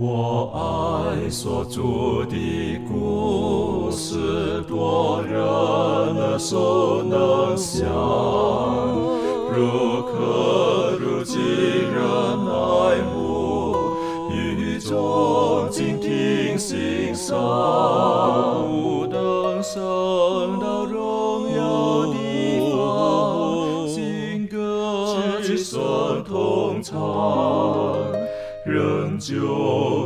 我爱所著的故事，多人耳熟能详，如可如今人爱慕，语中静听欣赏，不等升到荣耀地方，新歌之声同唱。仍旧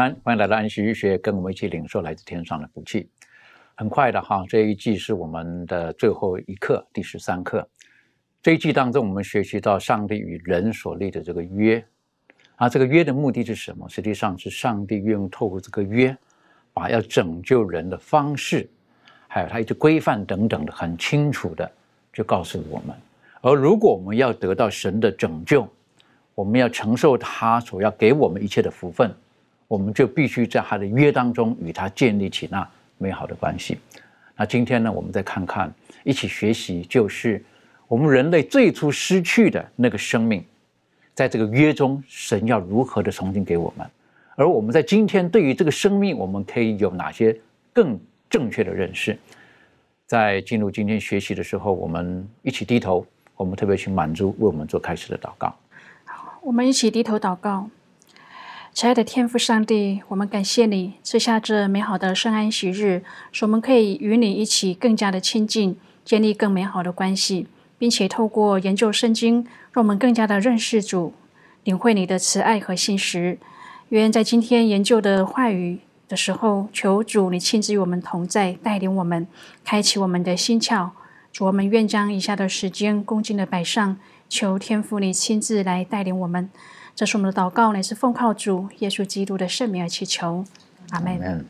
安，欢迎来到安息医学，跟我们一起领受来自天上的福气。很快的哈，这一季是我们的最后一课，第十三课。这一季当中，我们学习到上帝与人所立的这个约，啊，这个约的目的是什么？实际上是上帝愿意透过这个约，把要拯救人的方式，还有他一些规范等等的，很清楚的就告诉我们。而如果我们要得到神的拯救，我们要承受他所要给我们一切的福分，我们就必须在他的约当中与他建立起那美好的关系。那今天呢，我们再看看，一起学习，就是我们人类最初失去的那个生命，在这个约中，神要如何的重新给我们，而我们在今天对于这个生命，我们可以有哪些更正确的认识？在进入今天学习的时候，我们一起低头，我们特别去满足为我们做开始的祷告。我们一起低头祷告，亲爱的天父上帝，我们感谢你赐下这美好的圣安息日，使我们可以与你一起更加的亲近，建立更美好的关系，并且透过研究圣经，让我们更加的认识主，领会你的慈爱和信实。愿在今天研究的话语的时候，求主你亲自与我们同在，带领我们，开启我们的心窍。主，我们愿将以下的时间恭敬的摆上。求天父你亲自来带领我们，这是我们的祷告，乃是奉靠主耶稣基督的圣名而祈求，阿门。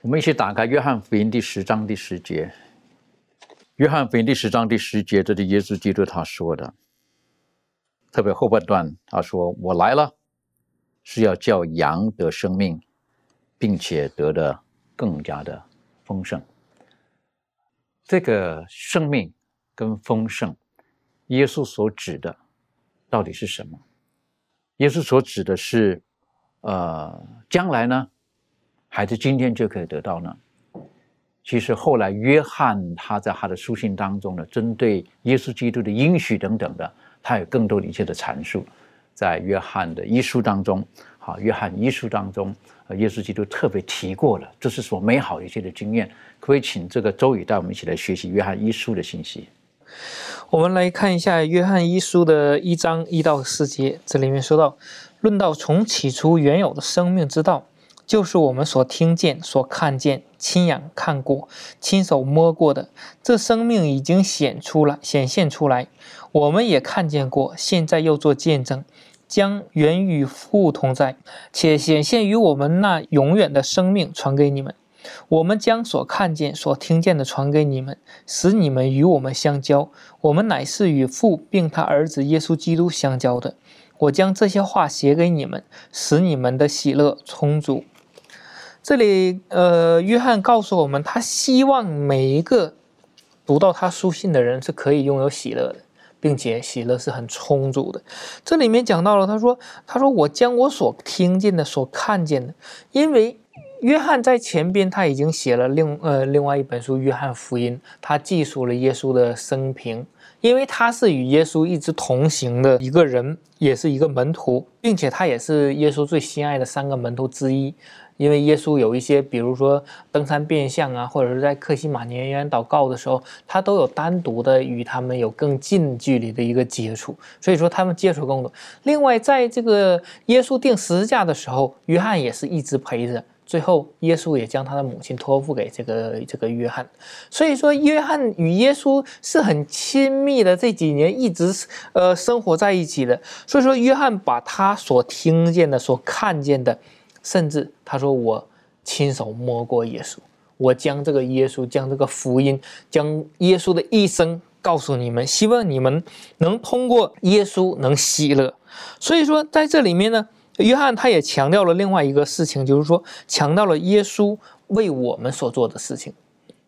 我们一起打开约翰福音第十章第十节。约翰福音第十章第十节，这是耶稣基督他说的，特别后半段他说：“我来了，是要叫羊得生命，并且得的更加的丰盛。”这个生命跟丰盛。耶稣所指的到底是什么？耶稣所指的是，呃，将来呢，还是今天就可以得到呢？其实后来约翰他在他的书信当中呢，针对耶稣基督的应许等等的，他有更多的一些的阐述，在约翰的一书当中，好，约翰一书当中，呃耶稣基督特别提过了，这是所美好一些的经验。可不可以请这个周宇带我们一起来学习约翰一书的信息？我们来看一下《约翰一书》的一章一到四节，这里面说到：“论到从起初原有的生命之道，就是我们所听见、所看见、亲眼看过、亲手摸过的。这生命已经显出来、显现出来，我们也看见过，现在又做见证，将原与父同在，且显现于我们那永远的生命传给你们。”我们将所看见、所听见的传给你们，使你们与我们相交。我们乃是与父并他儿子耶稣基督相交的。我将这些话写给你们，使你们的喜乐充足。这里，呃，约翰告诉我们，他希望每一个读到他书信的人是可以拥有喜乐的，并且喜乐是很充足的。这里面讲到了，他说：“他说我将我所听见的、所看见的，因为。”约翰在前边他已经写了另呃另外一本书《约翰福音》，他记述了耶稣的生平，因为他是与耶稣一直同行的一个人，也是一个门徒，并且他也是耶稣最心爱的三个门徒之一。因为耶稣有一些，比如说登山变相啊，或者是在克西马尼园祷告的时候，他都有单独的与他们有更近距离的一个接触，所以说他们接触更多。另外，在这个耶稣定十字架的时候，约翰也是一直陪着。最后，耶稣也将他的母亲托付给这个这个约翰，所以说约翰与耶稣是很亲密的，这几年一直呃生活在一起的。所以说，约翰把他所听见的、所看见的，甚至他说我亲手摸过耶稣，我将这个耶稣、将这个福音、将耶稣的一生告诉你们，希望你们能通过耶稣能喜乐。所以说，在这里面呢。约翰他也强调了另外一个事情，就是说强调了耶稣为我们所做的事情，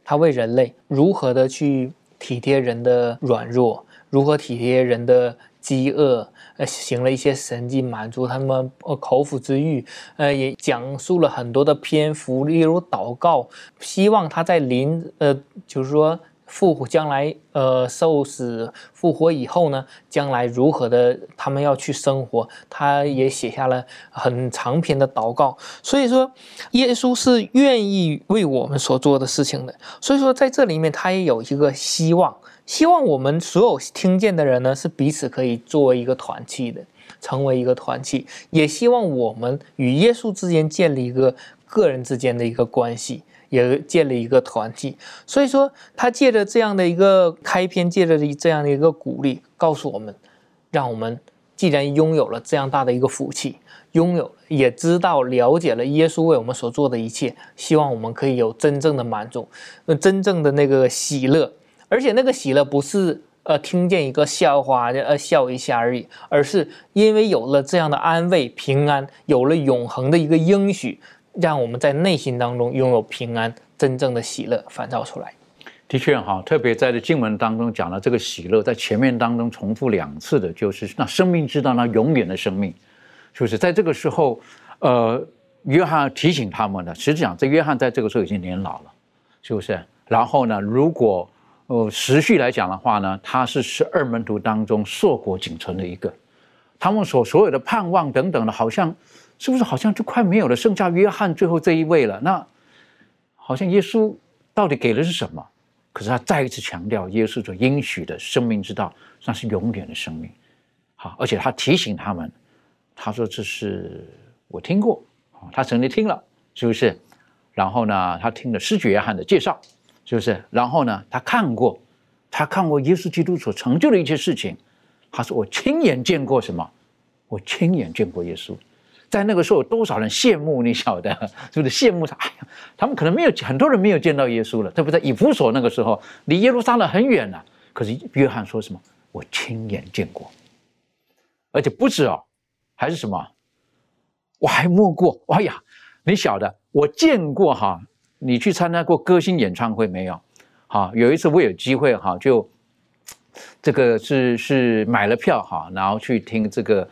他为人类如何的去体贴人的软弱，如何体贴人的饥饿，呃，行了一些神迹满足他们呃口腹之欲，呃，也讲述了很多的篇幅，例如祷告，希望他在临呃，就是说。复活将来，呃，受死复活以后呢，将来如何的，他们要去生活，他也写下了很长篇的祷告。所以说，耶稣是愿意为我们所做的事情的。所以说，在这里面，他也有一个希望，希望我们所有听见的人呢，是彼此可以作为一个团契的，成为一个团契，也希望我们与耶稣之间建立一个个人之间的一个关系。也建立一个团体，所以说他借着这样的一个开篇，借着这样的一个鼓励，告诉我们，让我们既然拥有了这样大的一个福气，拥有也知道了解了耶稣为我们所做的一切，希望我们可以有真正的满足，那真正的那个喜乐，而且那个喜乐不是呃听见一个笑话呃笑一下而已，而是因为有了这样的安慰平安，有了永恒的一个应许。让我们在内心当中拥有平安，真正的喜乐反照出来。的确哈，特别在这经文当中讲了这个喜乐，在前面当中重复两次的，就是那生命之道，那永远的生命，就是在这个时候，呃，约翰提醒他们的。实际上，这约翰在这个时候已经年老了，是不是？然后呢，如果呃时序来讲的话呢，他是十二门徒当中硕果仅存的一个，他们所所有的盼望等等的，好像。是不是好像就快没有了？剩下约翰最后这一位了。那好像耶稣到底给的是什么？可是他再一次强调，耶稣所应许的生命之道，那是永远的生命。好，而且他提醒他们，他说：“这是我听过，他曾经听了，是不是？然后呢，他听了施主约翰的介绍，是不是？然后呢，他看过，他看过耶稣基督所成就的一切事情。他说：我亲眼见过什么？我亲眼见过耶稣。”在那个时候，有多少人羡慕？你晓得 是不是羡慕他？哎呀，他们可能没有很多人没有见到耶稣了，对不在？以弗所那个时候离耶路撒冷很远了，可是约翰说什么？我亲眼见过，而且不止哦，还是什么？我还摸过。哎呀，你晓得，我见过哈。你去参加过歌星演唱会没有？哈，有一次我有机会哈，就这个是是买了票哈，然后去听这个。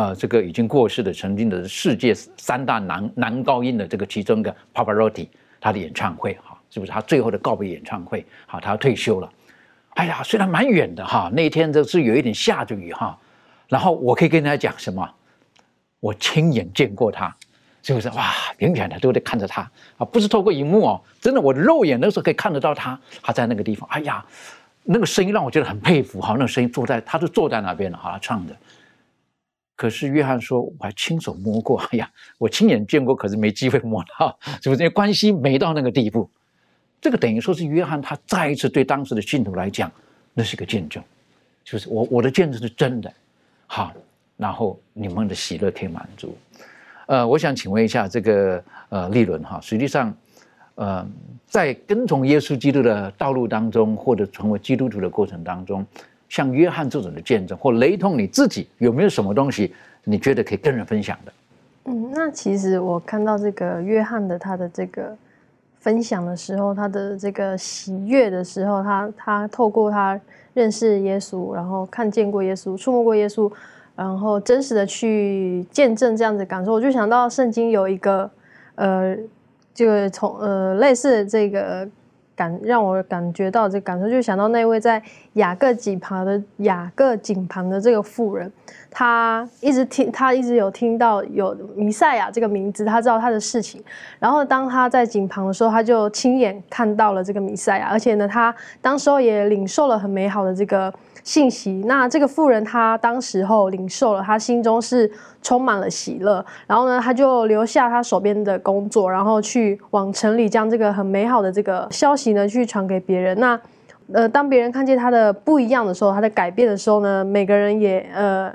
呃，这个已经过世的，曾经的世界三大男男高音的这个其中一个 Pavarotti，他的演唱会哈，是不是他最后的告别演唱会？好，他要退休了。哎呀，虽然蛮远的哈，那一天就是有一点下着雨哈，然后我可以跟大家讲什么？我亲眼见过他，是不是？哇，远远的都在看着他啊，不是透过荧幕哦，真的，我的肉眼那时候可以看得到他，他在那个地方。哎呀，那个声音让我觉得很佩服哈，那个声音坐在，他是坐在那边的哈，唱的。可是约翰说：“我还亲手摸过，哎呀，我亲眼见过，可是没机会摸到，是不是？关系没到那个地步。这个等于说是约翰他再一次对当时的信徒来讲，那是个见证，就是我我的见证是真的。好，然后你们的喜乐可以满足。呃，我想请问一下这个呃利伦哈，实际上，呃，在跟从耶稣基督的道路当中，或者成为基督徒的过程当中。”像约翰这种的见证，或雷同你自己有没有什么东西，你觉得可以跟人分享的？嗯，那其实我看到这个约翰的他的这个分享的时候，他的这个喜悦的时候，他他透过他认识耶稣，然后看见过耶稣，触摸过耶稣，然后真实的去见证这样子感受，我就想到圣经有一个呃，这个从呃类似的这个。感让我感觉到这感受，就想到那位在雅各井旁的雅各井旁的这个妇人，她一直听，她一直有听到有弥赛亚这个名字，她知道他的事情。然后当她在井旁的时候，她就亲眼看到了这个弥赛亚，而且呢，她当时候也领受了很美好的这个信息。那这个妇人她当时候领受了，她心中是充满了喜乐。然后呢，她就留下她手边的工作，然后去往城里将这个很美好的这个消息呢去传给别人。那呃，当别人看见她的不一样的时候，她的改变的时候呢，每个人也呃。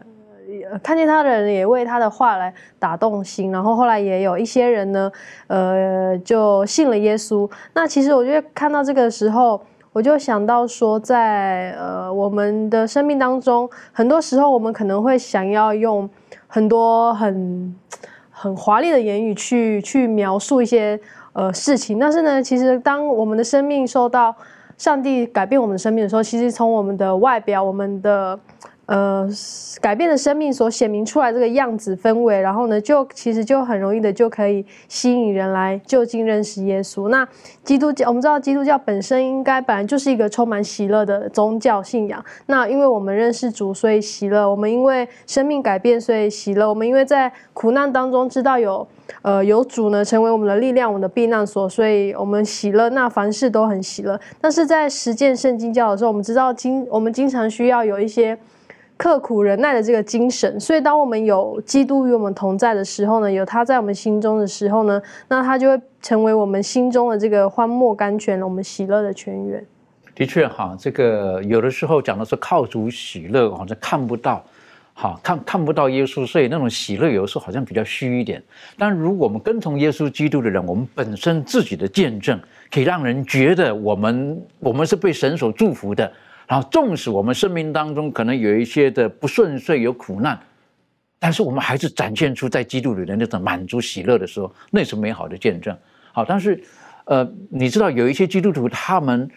看见他的人也为他的话来打动心，然后后来也有一些人呢，呃，就信了耶稣。那其实我觉得看到这个时候，我就想到说，在呃我们的生命当中，很多时候我们可能会想要用很多很很华丽的言语去去描述一些呃事情，但是呢，其实当我们的生命受到上帝改变我们的生命的时候，其实从我们的外表，我们的。呃，改变的生命所显明出来这个样子氛围，然后呢，就其实就很容易的就可以吸引人来就近认识耶稣。那基督教，我们知道基督教本身应该本来就是一个充满喜乐的宗教信仰。那因为我们认识主，所以喜乐；我们因为生命改变，所以喜乐；我们因为在苦难当中知道有呃有主呢，成为我们的力量，我们的避难所，所以我们喜乐。那凡事都很喜乐。但是在实践圣经教的时候，我们知道经我们经常需要有一些。刻苦忍耐的这个精神，所以当我们有基督与我们同在的时候呢，有他在我们心中的时候呢，那他就会成为我们心中的这个欢莫甘泉，我们喜乐的泉源。的确哈，这个有的时候讲的是靠主喜乐，好像看不到，好看看不到耶稣，所以那种喜乐有时候好像比较虚一点。但如果我们跟从耶稣基督的人，我们本身自己的见证，可以让人觉得我们我们是被神所祝福的。然后，纵使我们生命当中可能有一些的不顺遂、有苦难，但是我们还是展现出在基督里的那种满足、喜乐的时候，那是美好的见证。好，但是，呃，你知道有一些基督徒，他们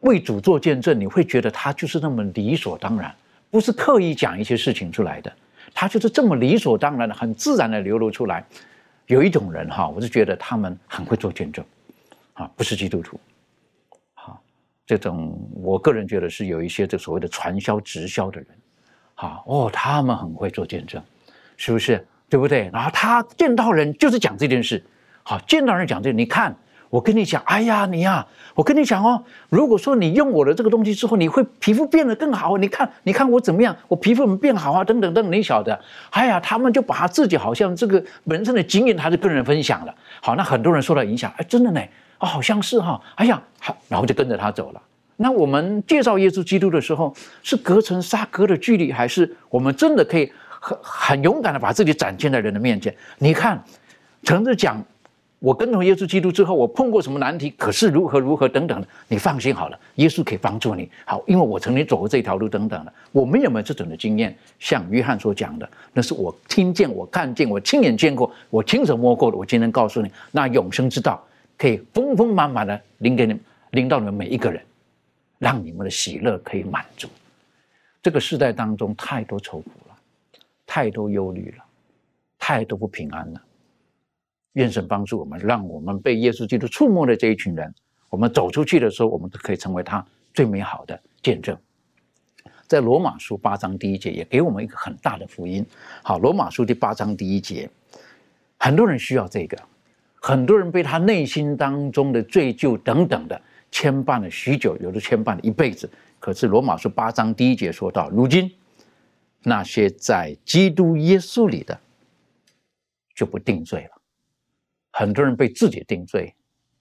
为主做见证，你会觉得他就是那么理所当然，不是刻意讲一些事情出来的，他就是这么理所当然的、很自然的流露出来。有一种人哈，我是觉得他们很会做见证，啊，不是基督徒。这种我个人觉得是有一些这所谓的传销直销的人，好哦，他们很会做见证，是不是？对不对？然后他见到人就是讲这件事，好，见到人讲这，你看，我跟你讲，哎呀，你呀，我跟你讲哦，如果说你用我的这个东西之后，你会皮肤变得更好，你看，你看我怎么样，我皮肤怎么变好啊？等等等，你晓得？哎呀，他们就把自己好像这个人生的经验，他就跟人分享了。好，那很多人受到影响，哎，真的呢。哦，好像是哈，哎呀，好，然后就跟着他走了。那我们介绍耶稣基督的时候，是隔层纱隔的距离，还是我们真的可以很很勇敢的把自己展现在人的面前？你看，诚着讲，我跟从耶稣基督之后，我碰过什么难题，可是如何如何等等的，你放心好了，耶稣可以帮助你。好，因为我曾经走过这条路等等的。我们有没有这种的经验？像约翰所讲的，那是我听见、我看见、我亲眼见过、我亲手摸过的。我今天告诉你，那永生之道。可以丰丰满满的领给你们，领到你们每一个人，让你们的喜乐可以满足。这个时代当中太多愁苦了，太多忧虑了，太多不平安了。愿神帮助我们，让我们被耶稣基督触摸的这一群人，我们走出去的时候，我们都可以成为他最美好的见证。在罗马书八章第一节也给我们一个很大的福音。好，罗马书第八章第一节，很多人需要这个。很多人被他内心当中的罪疚等等的牵绊了许久，有的牵绊了一辈子。可是罗马书八章第一节说到，如今那些在基督耶稣里的就不定罪了。很多人被自己定罪，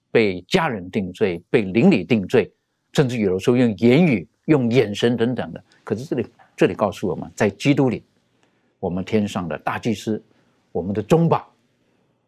被家人定罪，被邻里定罪，甚至有的时候用言语、用眼神等等的。可是这里这里告诉我们，在基督里，我们天上的大祭司，我们的中保。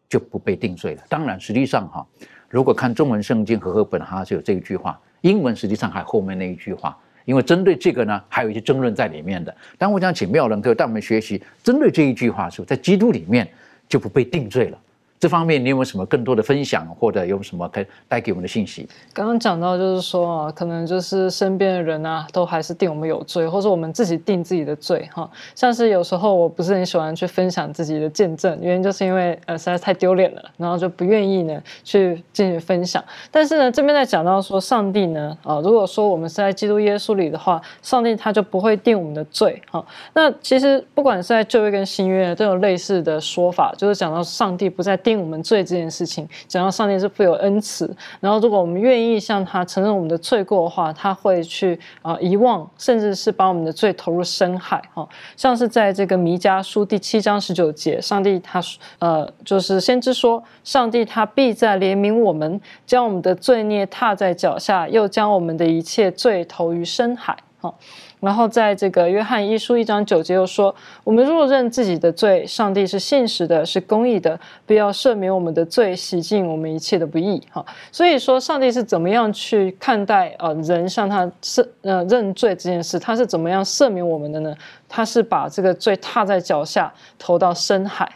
就不被定罪了。当然，实际上哈，如果看中文圣经和合本，哈是有这一句话；英文实际上还后面那一句话。因为针对这个呢，还有一些争论在里面的。但我想请妙人哥带我们学习，针对这一句话的时候，在基督里面就不被定罪了。这方面你有没有什么更多的分享，或者有什么可以带给我们的信息？刚刚讲到就是说啊，可能就是身边的人啊，都还是定我们有罪，或者我们自己定自己的罪哈。像是有时候我不是很喜欢去分享自己的见证，原因就是因为呃实在太丢脸了，然后就不愿意呢去进行分享。但是呢，这边在讲到说上帝呢啊，如果说我们是在基督耶稣里的话，上帝他就不会定我们的罪哈。那其实不管是在旧约跟新约都有类似的说法，就是讲到上帝不再。定我们罪这件事情，讲到上帝是富有恩慈，然后如果我们愿意向他承认我们的罪过的话，他会去啊遗忘，甚至是把我们的罪投入深海哈。像是在这个弥迦书第七章十九节，上帝他呃就是先知说，上帝他必在怜悯我们，将我们的罪孽踏在脚下，又将我们的一切罪投于深海哈。然后在这个约翰一书一章九节又说：“我们若认自己的罪，上帝是信实的，是公义的，必要赦免我们的罪，洗净我们一切的不义。”哈，所以说上帝是怎么样去看待呃人向他赦呃认罪这件事？他是怎么样赦免我们的呢？他是把这个罪踏在脚下，投到深海。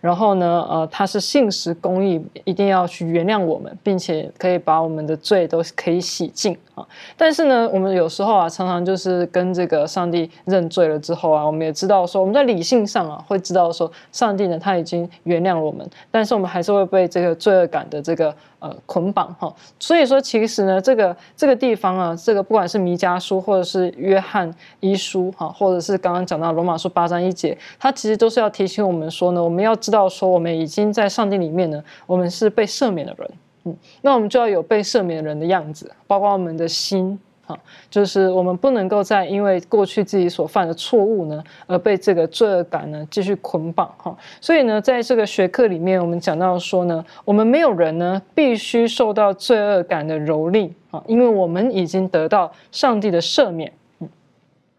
然后呢，呃，他是信实公义，一定要去原谅我们，并且可以把我们的罪都可以洗净啊。但是呢，我们有时候啊，常常就是跟这个上帝认罪了之后啊，我们也知道说，我们在理性上啊，会知道说，上帝呢他已经原谅我们，但是我们还是会被这个罪恶感的这个。呃，捆绑哈，所以说其实呢，这个这个地方啊，这个不管是弥迦书或者是约翰一书哈，或者是刚刚讲到罗马书八章一节，它其实都是要提醒我们说呢，我们要知道说，我们已经在上帝里面呢，我们是被赦免的人，嗯，那我们就要有被赦免的人的样子，包括我们的心。啊，就是我们不能够再因为过去自己所犯的错误呢，而被这个罪恶感呢继续捆绑哈。所以呢，在这个学科里面，我们讲到说呢，我们没有人呢必须受到罪恶感的蹂躏啊，因为我们已经得到上帝的赦免。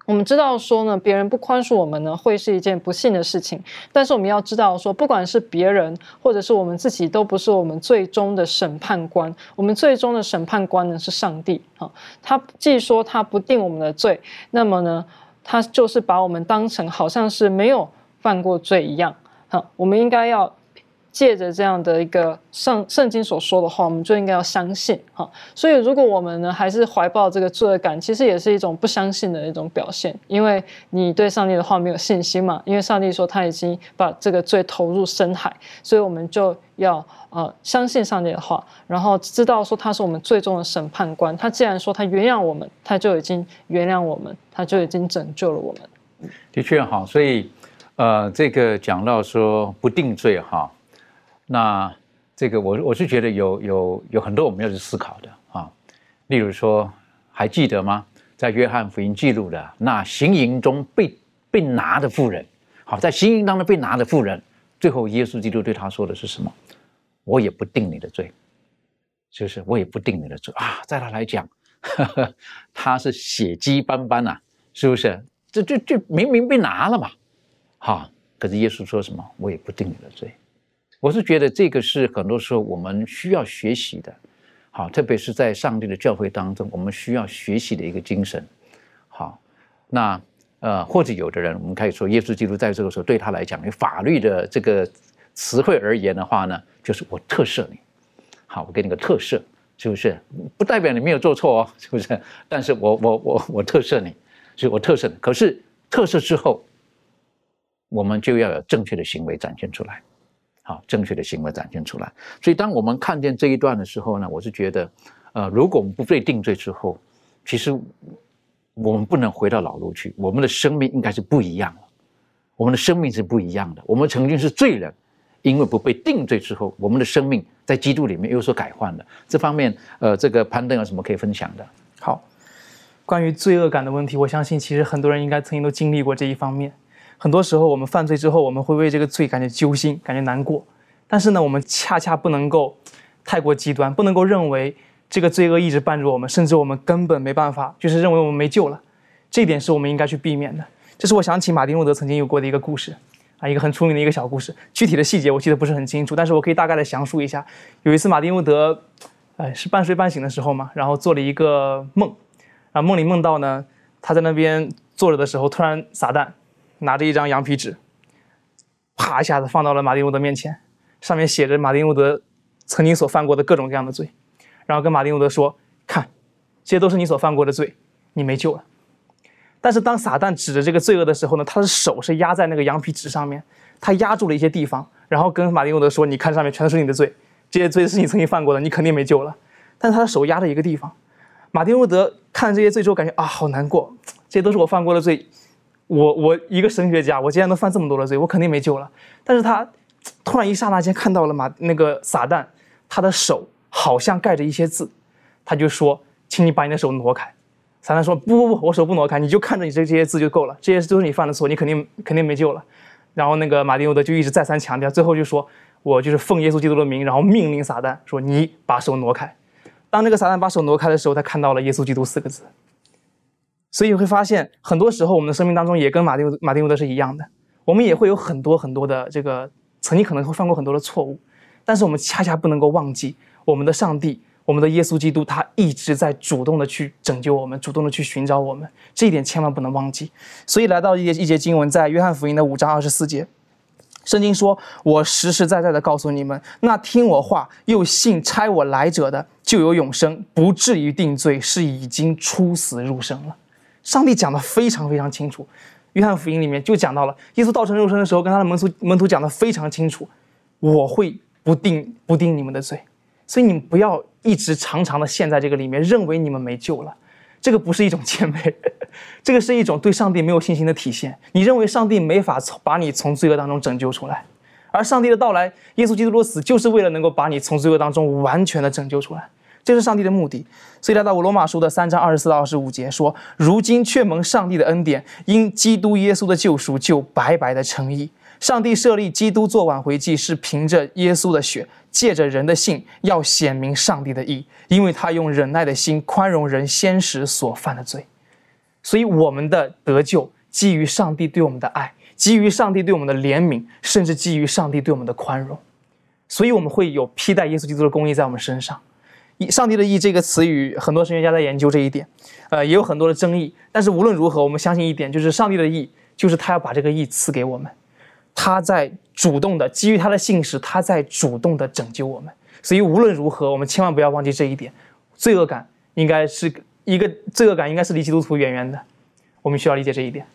我们知道说呢，别人不宽恕我们呢，会是一件不幸的事情。但是我们要知道说，不管是别人或者是我们自己，都不是我们最终的审判官。我们最终的审判官呢是上帝啊。他既说他不定我们的罪，那么呢，他就是把我们当成好像是没有犯过罪一样。好，我们应该要。借着这样的一个圣圣经所说的话，我们就应该要相信哈。所以，如果我们呢还是怀抱这个罪恶感，其实也是一种不相信的一种表现，因为你对上帝的话没有信心嘛。因为上帝说他已经把这个罪投入深海，所以我们就要呃相信上帝的话，然后知道说他是我们最终的审判官。他既然说他原谅我们，他就已经原谅我们，他就已经拯救了我们。的确哈，所以呃，这个讲到说不定罪哈。那这个我我是觉得有有有很多我们要去思考的啊，例如说还记得吗？在约翰福音记录的那行营中被被拿的妇人，好，在行营当中被拿的妇人，最后耶稣基督对他说的是什么？我也不定你的罪，就是我也不定你的罪啊，在他来讲，他是血迹斑斑呐，是不是？这这这明明被拿了嘛，哈，可是耶稣说什么？我也不定你的罪。我是觉得这个是很多时候我们需要学习的，好，特别是在上帝的教会当中，我们需要学习的一个精神。好，那呃，或者有的人，我们可以说，耶稣基督在这个时候对他来讲，用法律的这个词汇而言的话呢，就是我特赦你，好，我给你个特赦，是不是？不代表你没有做错哦，是不是？但是我我我我特赦你，所以我特赦你。可是特赦之后，我们就要有正确的行为展现出来。好，正确的行为展现出来。所以，当我们看见这一段的时候呢，我是觉得，呃，如果我们不被定罪之后，其实我们不能回到老路去。我们的生命应该是不一样的，我们的生命是不一样的。我们曾经是罪人，因为不被定罪之后，我们的生命在基督里面有所改换的。这方面，呃，这个攀登有什么可以分享的？好，关于罪恶感的问题，我相信其实很多人应该曾经都经历过这一方面。很多时候，我们犯罪之后，我们会为这个罪感觉揪心，感觉难过。但是呢，我们恰恰不能够太过极端，不能够认为这个罪恶一直伴着我们，甚至我们根本没办法，就是认为我们没救了。这一点是我们应该去避免的。这是我想起马丁路德曾经有过的一个故事，啊，一个很出名的一个小故事。具体的细节我记得不是很清楚，但是我可以大概的详述一下。有一次，马丁路德，哎，是半睡半醒的时候嘛，然后做了一个梦，啊，梦里梦到呢，他在那边坐着的时候，突然撒旦。拿着一张羊皮纸，啪一下子放到了马丁路德面前，上面写着马丁路德曾经所犯过的各种各样的罪，然后跟马丁路德说：“看，这些都是你所犯过的罪，你没救了。”但是当撒旦指着这个罪恶的时候呢，他的手是压在那个羊皮纸上面，他压住了一些地方，然后跟马丁路德说：“你看上面全都是你的罪，这些罪是你曾经犯过的，你肯定没救了。”但他的手压着一个地方，马丁路德看这些罪之后，感觉啊，好难过，这些都是我犯过的罪。我我一个神学家，我既然能犯这么多的罪，我肯定没救了。但是他突然一刹那间看到了马那个撒旦，他的手好像盖着一些字，他就说：“请你把你的手挪开。”撒旦说：“不不不，我手不挪开，你就看着你这这些字就够了，这些都是你犯的错，你肯定肯定没救了。”然后那个马丁路德就一直再三强调，最后就说：“我就是奉耶稣基督的名，然后命令撒旦说你把手挪开。”当那个撒旦把手挪开的时候，他看到了耶稣基督四个字。所以你会发现，很多时候我们的生命当中也跟马丁马丁路德是一样的，我们也会有很多很多的这个曾经可能会犯过很多的错误，但是我们恰恰不能够忘记我们的上帝，我们的耶稣基督，他一直在主动的去拯救我们，主动的去寻找我们，这一点千万不能忘记。所以来到一节一节经文，在约翰福音的五章二十四节。圣经说：“我实实在在的告诉你们，那听我话又信差我来者的，就有永生，不至于定罪，是已经出死入生了。”上帝讲的非常非常清楚，《约翰福音》里面就讲到了，耶稣道成肉身的时候，跟他的门徒门徒讲的非常清楚：“我会不定不定你们的罪，所以你们不要一直长长的陷在这个里面，认为你们没救了。”这个不是一种谦卑，这个是一种对上帝没有信心的体现。你认为上帝没法从把你从罪恶当中拯救出来，而上帝的到来，耶稣基督的死，就是为了能够把你从罪恶当中完全的拯救出来，这是上帝的目的。所以来到我罗马书的三章二十四到二十五节说：“如今却蒙上帝的恩典，因基督耶稣的救赎，就白白的称义。上帝设立基督做挽回祭，是凭着耶稣的血。”借着人的信，要显明上帝的义，因为他用忍耐的心宽容人先时所犯的罪，所以我们的得救基于上帝对我们的爱，基于上帝对我们的怜悯，甚至基于上帝对我们的宽容，所以我们会有披戴耶稣基督的公义在我们身上。以上帝的义这个词语，很多神学家在研究这一点，呃，也有很多的争议。但是无论如何，我们相信一点，就是上帝的义，就是他要把这个义赐给我们。他在主动的基于他的信使，他在主动的拯救我们。所以无论如何，我们千万不要忘记这一点。罪恶感应该是一个罪恶感，应该是离基督徒远远的。我们需要理解这一点。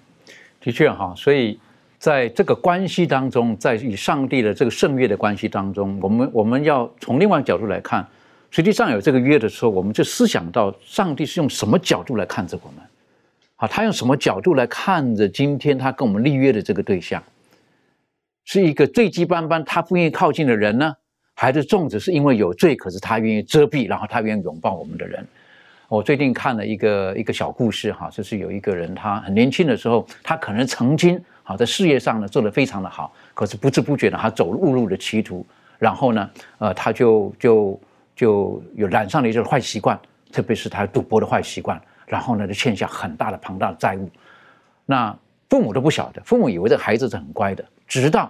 的确哈，所以在这个关系当中，在与上帝的这个圣约的关系当中，我们我们要从另外一个角度来看。实际上有这个约的时候，我们就思想到上帝是用什么角度来看着我们？好，他用什么角度来看着今天他跟我们立约的这个对象？是一个罪迹斑斑，他不愿意靠近的人呢，还是粽子是因为有罪，可是他愿意遮蔽，然后他愿意拥抱我们的人？我最近看了一个一个小故事哈，就是有一个人，他很年轻的时候，他可能曾经好在事业上呢做得非常的好，可是不知不觉呢，他走误入了歧途，然后呢，呃，他就就就有染上了一些坏习惯，特别是他赌博的坏习惯，然后呢，就欠下很大的庞大的债务，那父母都不晓得，父母以为这孩子是很乖的，直到。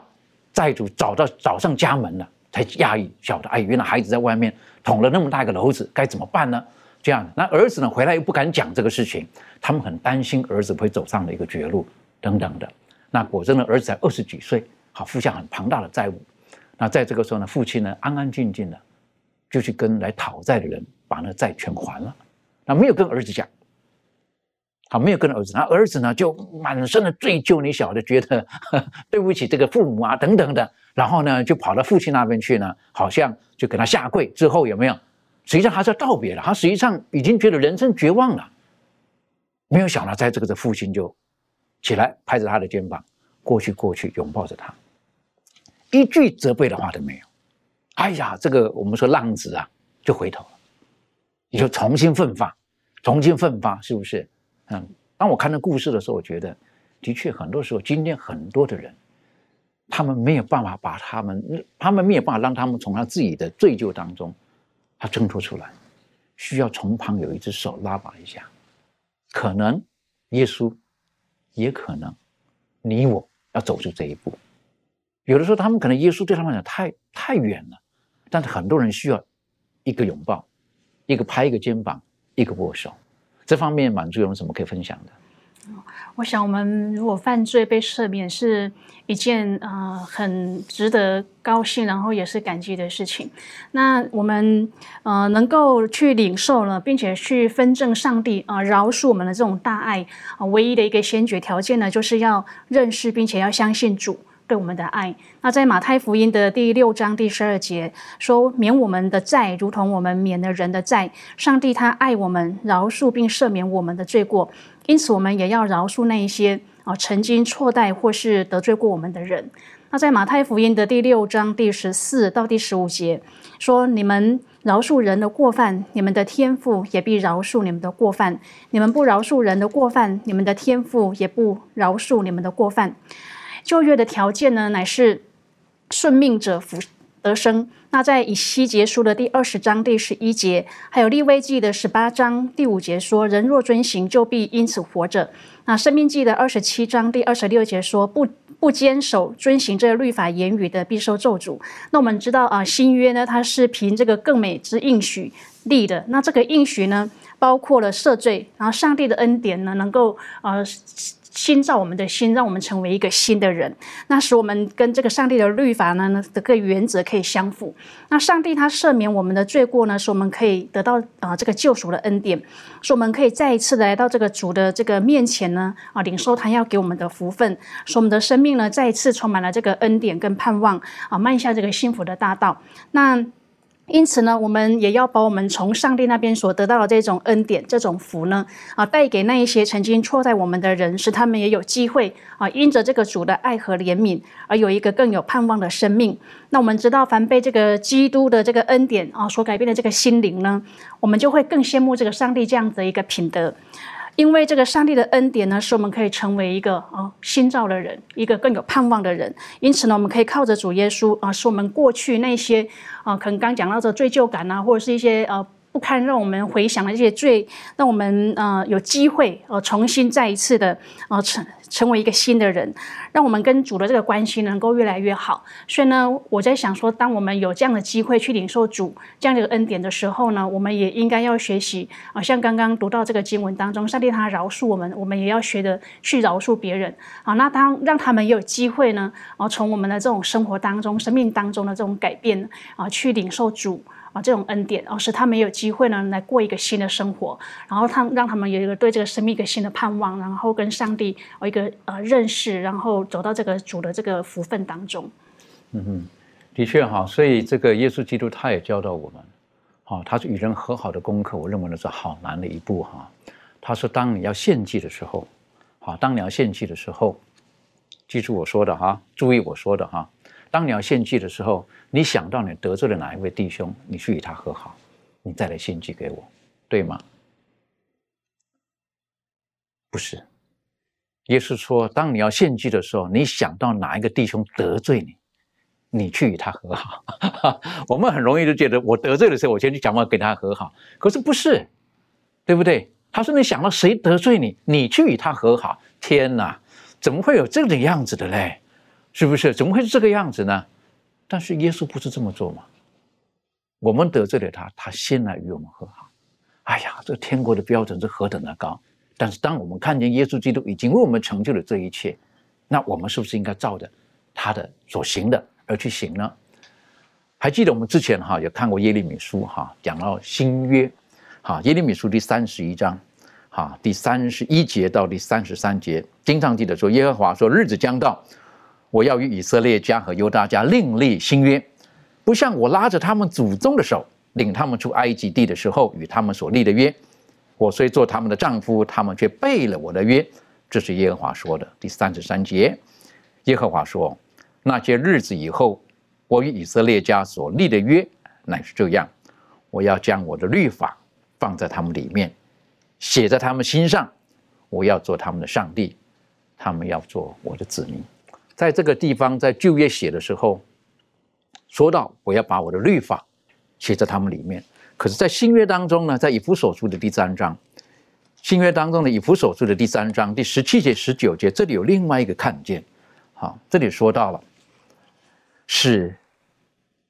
债主找到找上家门了，才讶异晓得，哎，原来孩子在外面捅了那么大一个篓子，该怎么办呢？这样，那儿子呢回来又不敢讲这个事情，他们很担心儿子会走上了一个绝路等等的。那果真呢，儿子才二十几岁，好，负下很庞大的债务。那在这个时候呢，父亲呢安安静静的就去跟来讨债的人把那债全还了，那没有跟儿子讲。好，没有跟儿子，然后儿子呢就满身的罪疚，你晓得，觉得对不起这个父母啊，等等的，然后呢就跑到父亲那边去呢，好像就给他下跪。之后有没有？实际上还是要道别了，他实际上已经觉得人生绝望了。没有想到，在这个的父亲就起来拍着他的肩膀，过去过去拥抱着他，一句责备的话都没有。哎呀，这个我们说浪子啊，就回头了，你就重新奋发，重新奋发，是不是？嗯，当我看到故事的时候，我觉得，的确很多时候，今天很多的人，他们没有办法把他们，他们没有办法让他们从他自己的罪疚当中，他挣脱出来，需要从旁有一只手拉拔一下，可能耶稣，也可能你我要走出这一步。有的时候，他们可能耶稣对他们讲太太远了，但是很多人需要一个拥抱，一个拍一个肩膀，一个握手。这方面满足有什么可以分享的？我想，我们如果犯罪被赦免，是一件呃很值得高兴，然后也是感激的事情。那我们呃能够去领受了，并且去分证上帝啊饶恕我们的这种大爱啊，唯一的一个先决条件呢，就是要认识并且要相信主。对我们的爱，那在马太福音的第六章第十二节说：“免我们的债，如同我们免了人的债。上帝他爱我们，饶恕并赦免我们的罪过，因此我们也要饶恕那一些啊曾经错待或是得罪过我们的人。那在马太福音的第六章第十四到第十五节说：“你们饶恕人的过犯，你们的天父也必饶恕你们的过犯；你们不饶恕人的过犯，你们的天父也不饶恕你们的过犯。”旧约的条件呢，乃是顺命者福得生。那在以西结书的第二十章第十一节，还有立威记的十八章第五节说：“人若遵行，就必因此活着。”那生命记的二十七章第二十六节说：“不。”不坚守遵行这个律法言语的必受咒诅。那我们知道啊，新约呢，它是凭这个更美之应许立的。那这个应许呢，包括了赦罪，然后上帝的恩典呢，能够呃。新造我们的心，让我们成为一个新的人。那使我们跟这个上帝的律法呢的个原则可以相符。那上帝他赦免我们的罪过呢，使我们可以得到啊这个救赎的恩典，使我们可以再一次来到这个主的这个面前呢啊领受他要给我们的福分，使我们的生命呢再一次充满了这个恩典跟盼望啊迈向这个幸福的大道。那。因此呢，我们也要把我们从上帝那边所得到的这种恩典、这种福呢，啊，带给那一些曾经错在我们的人，使他们也有机会啊，因着这个主的爱和怜悯，而有一个更有盼望的生命。那我们知道，凡被这个基督的这个恩典啊所改变的这个心灵呢，我们就会更羡慕这个上帝这样子的一个品德。因为这个上帝的恩典呢，使我们可以成为一个啊新造的人，一个更有盼望的人。因此呢，我们可以靠着主耶稣啊，使我们过去那些啊，可能刚讲到的罪疚感啊，或者是一些呃不堪让我们回想的这些罪，让我们呃有机会呃重新再一次的呃成。成为一个新的人，让我们跟主的这个关系能够越来越好。所以呢，我在想说，当我们有这样的机会去领受主这样的恩典的时候呢，我们也应该要学习啊，像刚刚读到这个经文当中，上帝他饶恕我们，我们也要学着去饶恕别人啊。那当让他们也有机会呢，啊，从我们的这种生活当中、生命当中的这种改变啊，去领受主。啊，这种恩典，而使他们有机会呢，来过一个新的生活，然后他让他们有一个对这个生命一个新的盼望，然后跟上帝有一个呃认识，然后走到这个主的这个福分当中。嗯哼，的确哈，所以这个耶稣基督他也教导我们，哈，他是与人和好的功课，我认为呢是好难的一步哈。他说，当你要献祭的时候，好，当你要献祭的时候，记住我说的哈，注意我说的哈。当你要献祭的时候，你想到你得罪了哪一位弟兄，你去与他和好，你再来献祭给我，对吗？不是，耶稣说，当你要献祭的时候，你想到哪一个弟兄得罪你，你去与他和好。我们很容易就觉得，我得罪的时候，我先去想办法跟他和好。可是不是，对不对？他说，你想到谁得罪你，你去与他和好。天哪，怎么会有这个样子的嘞？是不是？怎么会是这个样子呢？但是耶稣不是这么做吗？我们得罪了他，他先来与我们和好。哎呀，这天国的标准是何等的高！但是当我们看见耶稣基督已经为我们成就了这一切，那我们是不是应该照着他的所行的而去行呢？还记得我们之前哈有看过耶利米书哈，讲到新约，哈耶利米书第三十一章，哈第三十一节到第三十三节，经常记得说耶和华说日子将到。我要与以色列家和犹大家另立新约，不像我拉着他们祖宗的手，领他们出埃及地的时候与他们所立的约。我虽做他们的丈夫，他们却背了我的约。这是耶和华说的。第三十三节，耶和华说：那些日子以后，我与以色列家所立的约乃是这样：我要将我的律法放在他们里面，写在他们心上。我要做他们的上帝，他们要做我的子民。在这个地方，在旧约写的时候，说到我要把我的律法写在他们里面。可是，在新约当中呢，在以弗所书的第三章，新约当中的以弗所书的第三章第十七节、十九节，这里有另外一个看见。好，这里说到了，是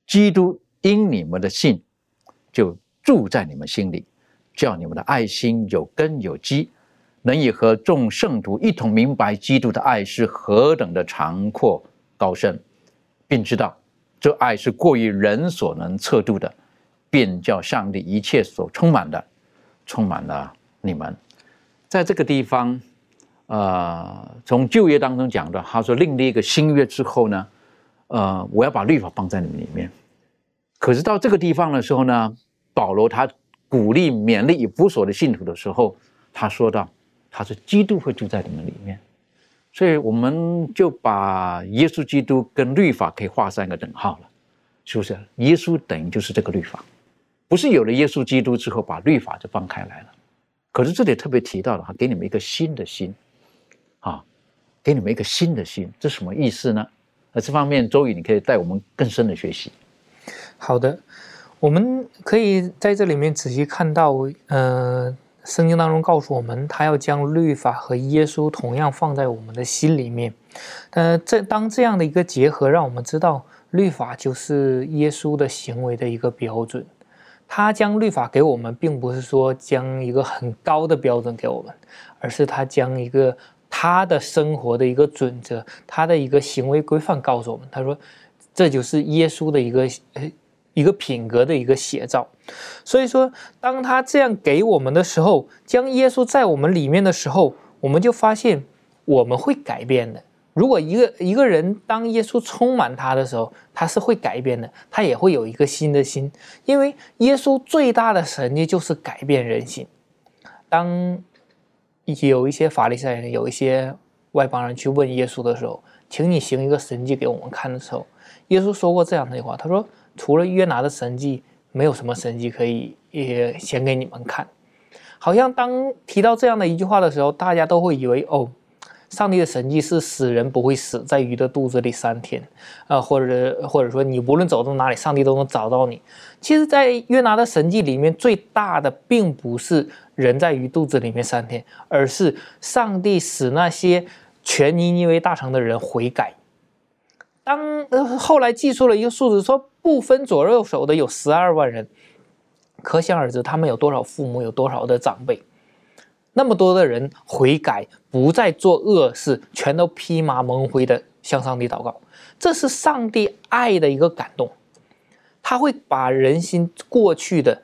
基督因你们的信就住在你们心里，叫你们的爱心有根有基。能以和众圣徒一同明白基督的爱是何等的长阔高深，并知道这爱是过于人所能测度的，便叫上帝一切所充满的，充满了你们。在这个地方，呃，从旧约当中讲的，他说另立一个新约之后呢，呃，我要把律法放在你们里面。可是到这个地方的时候呢，保罗他鼓励勉励以弗所的信徒的时候，他说道。他是基督会住在你们里面，所以我们就把耶稣基督跟律法可以画上一个等号了，是不是？耶稣等于就是这个律法，不是有了耶稣基督之后把律法就放开来了。可是这里特别提到了哈，给你们一个新的心，啊，给你们一个新的心，这什么意思呢？那这方面周宇你可以带我们更深的学习。好的，我们可以在这里面仔细看到，呃。圣经当中告诉我们，他要将律法和耶稣同样放在我们的心里面。呃，这当这样的一个结合，让我们知道律法就是耶稣的行为的一个标准。他将律法给我们，并不是说将一个很高的标准给我们，而是他将一个他的生活的一个准则，他的一个行为规范告诉我们。他说，这就是耶稣的一个呃。一个品格的一个写照，所以说，当他这样给我们的时候，将耶稣在我们里面的时候，我们就发现我们会改变的。如果一个一个人当耶稣充满他的时候，他是会改变的，他也会有一个新的心，因为耶稣最大的神迹就是改变人心。当有一些法利赛人、有一些外邦人去问耶稣的时候，请你行一个神迹给我们看的时候，耶稣说过这样的话，他说。除了约拿的神迹，没有什么神迹可以也显给你们看。好像当提到这样的一句话的时候，大家都会以为哦，上帝的神迹是死人不会死在鱼的肚子里三天，啊，或者或者说你无论走到哪里，上帝都能找到你。其实，在约拿的神迹里面，最大的并不是人在鱼肚子里面三天，而是上帝使那些全尼尼微大城的人悔改。当呃后来记述了一个数字，说不分左右手的有十二万人，可想而知他们有多少父母，有多少的长辈，那么多的人悔改，不再做恶事，全都披麻蒙灰的向上帝祷告，这是上帝爱的一个感动，他会把人心过去的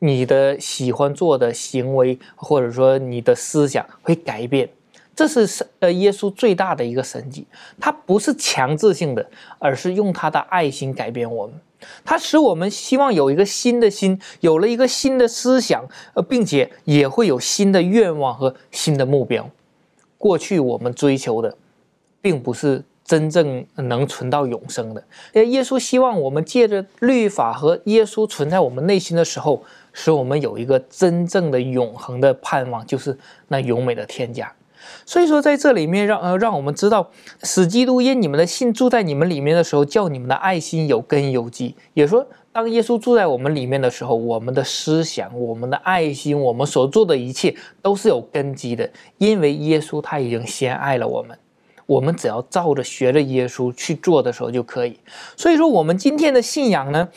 你的喜欢做的行为，或者说你的思想会改变。这是呃耶稣最大的一个神迹，他不是强制性的，而是用他的爱心改变我们，他使我们希望有一个新的心，有了一个新的思想，呃，并且也会有新的愿望和新的目标。过去我们追求的，并不是真正能存到永生的。呃，耶稣希望我们借着律法和耶稣存在我们内心的时候，使我们有一个真正的永恒的盼望，就是那永美的天家。所以说，在这里面让呃让我们知道，使基督因你们的信住在你们里面的时候，叫你们的爱心有根有基。也说，当耶稣住在我们里面的时候，我们的思想、我们的爱心、我们所做的一切都是有根基的，因为耶稣他已经先爱了我们，我们只要照着学着耶稣去做的时候就可以。所以说，我们今天的信仰呢，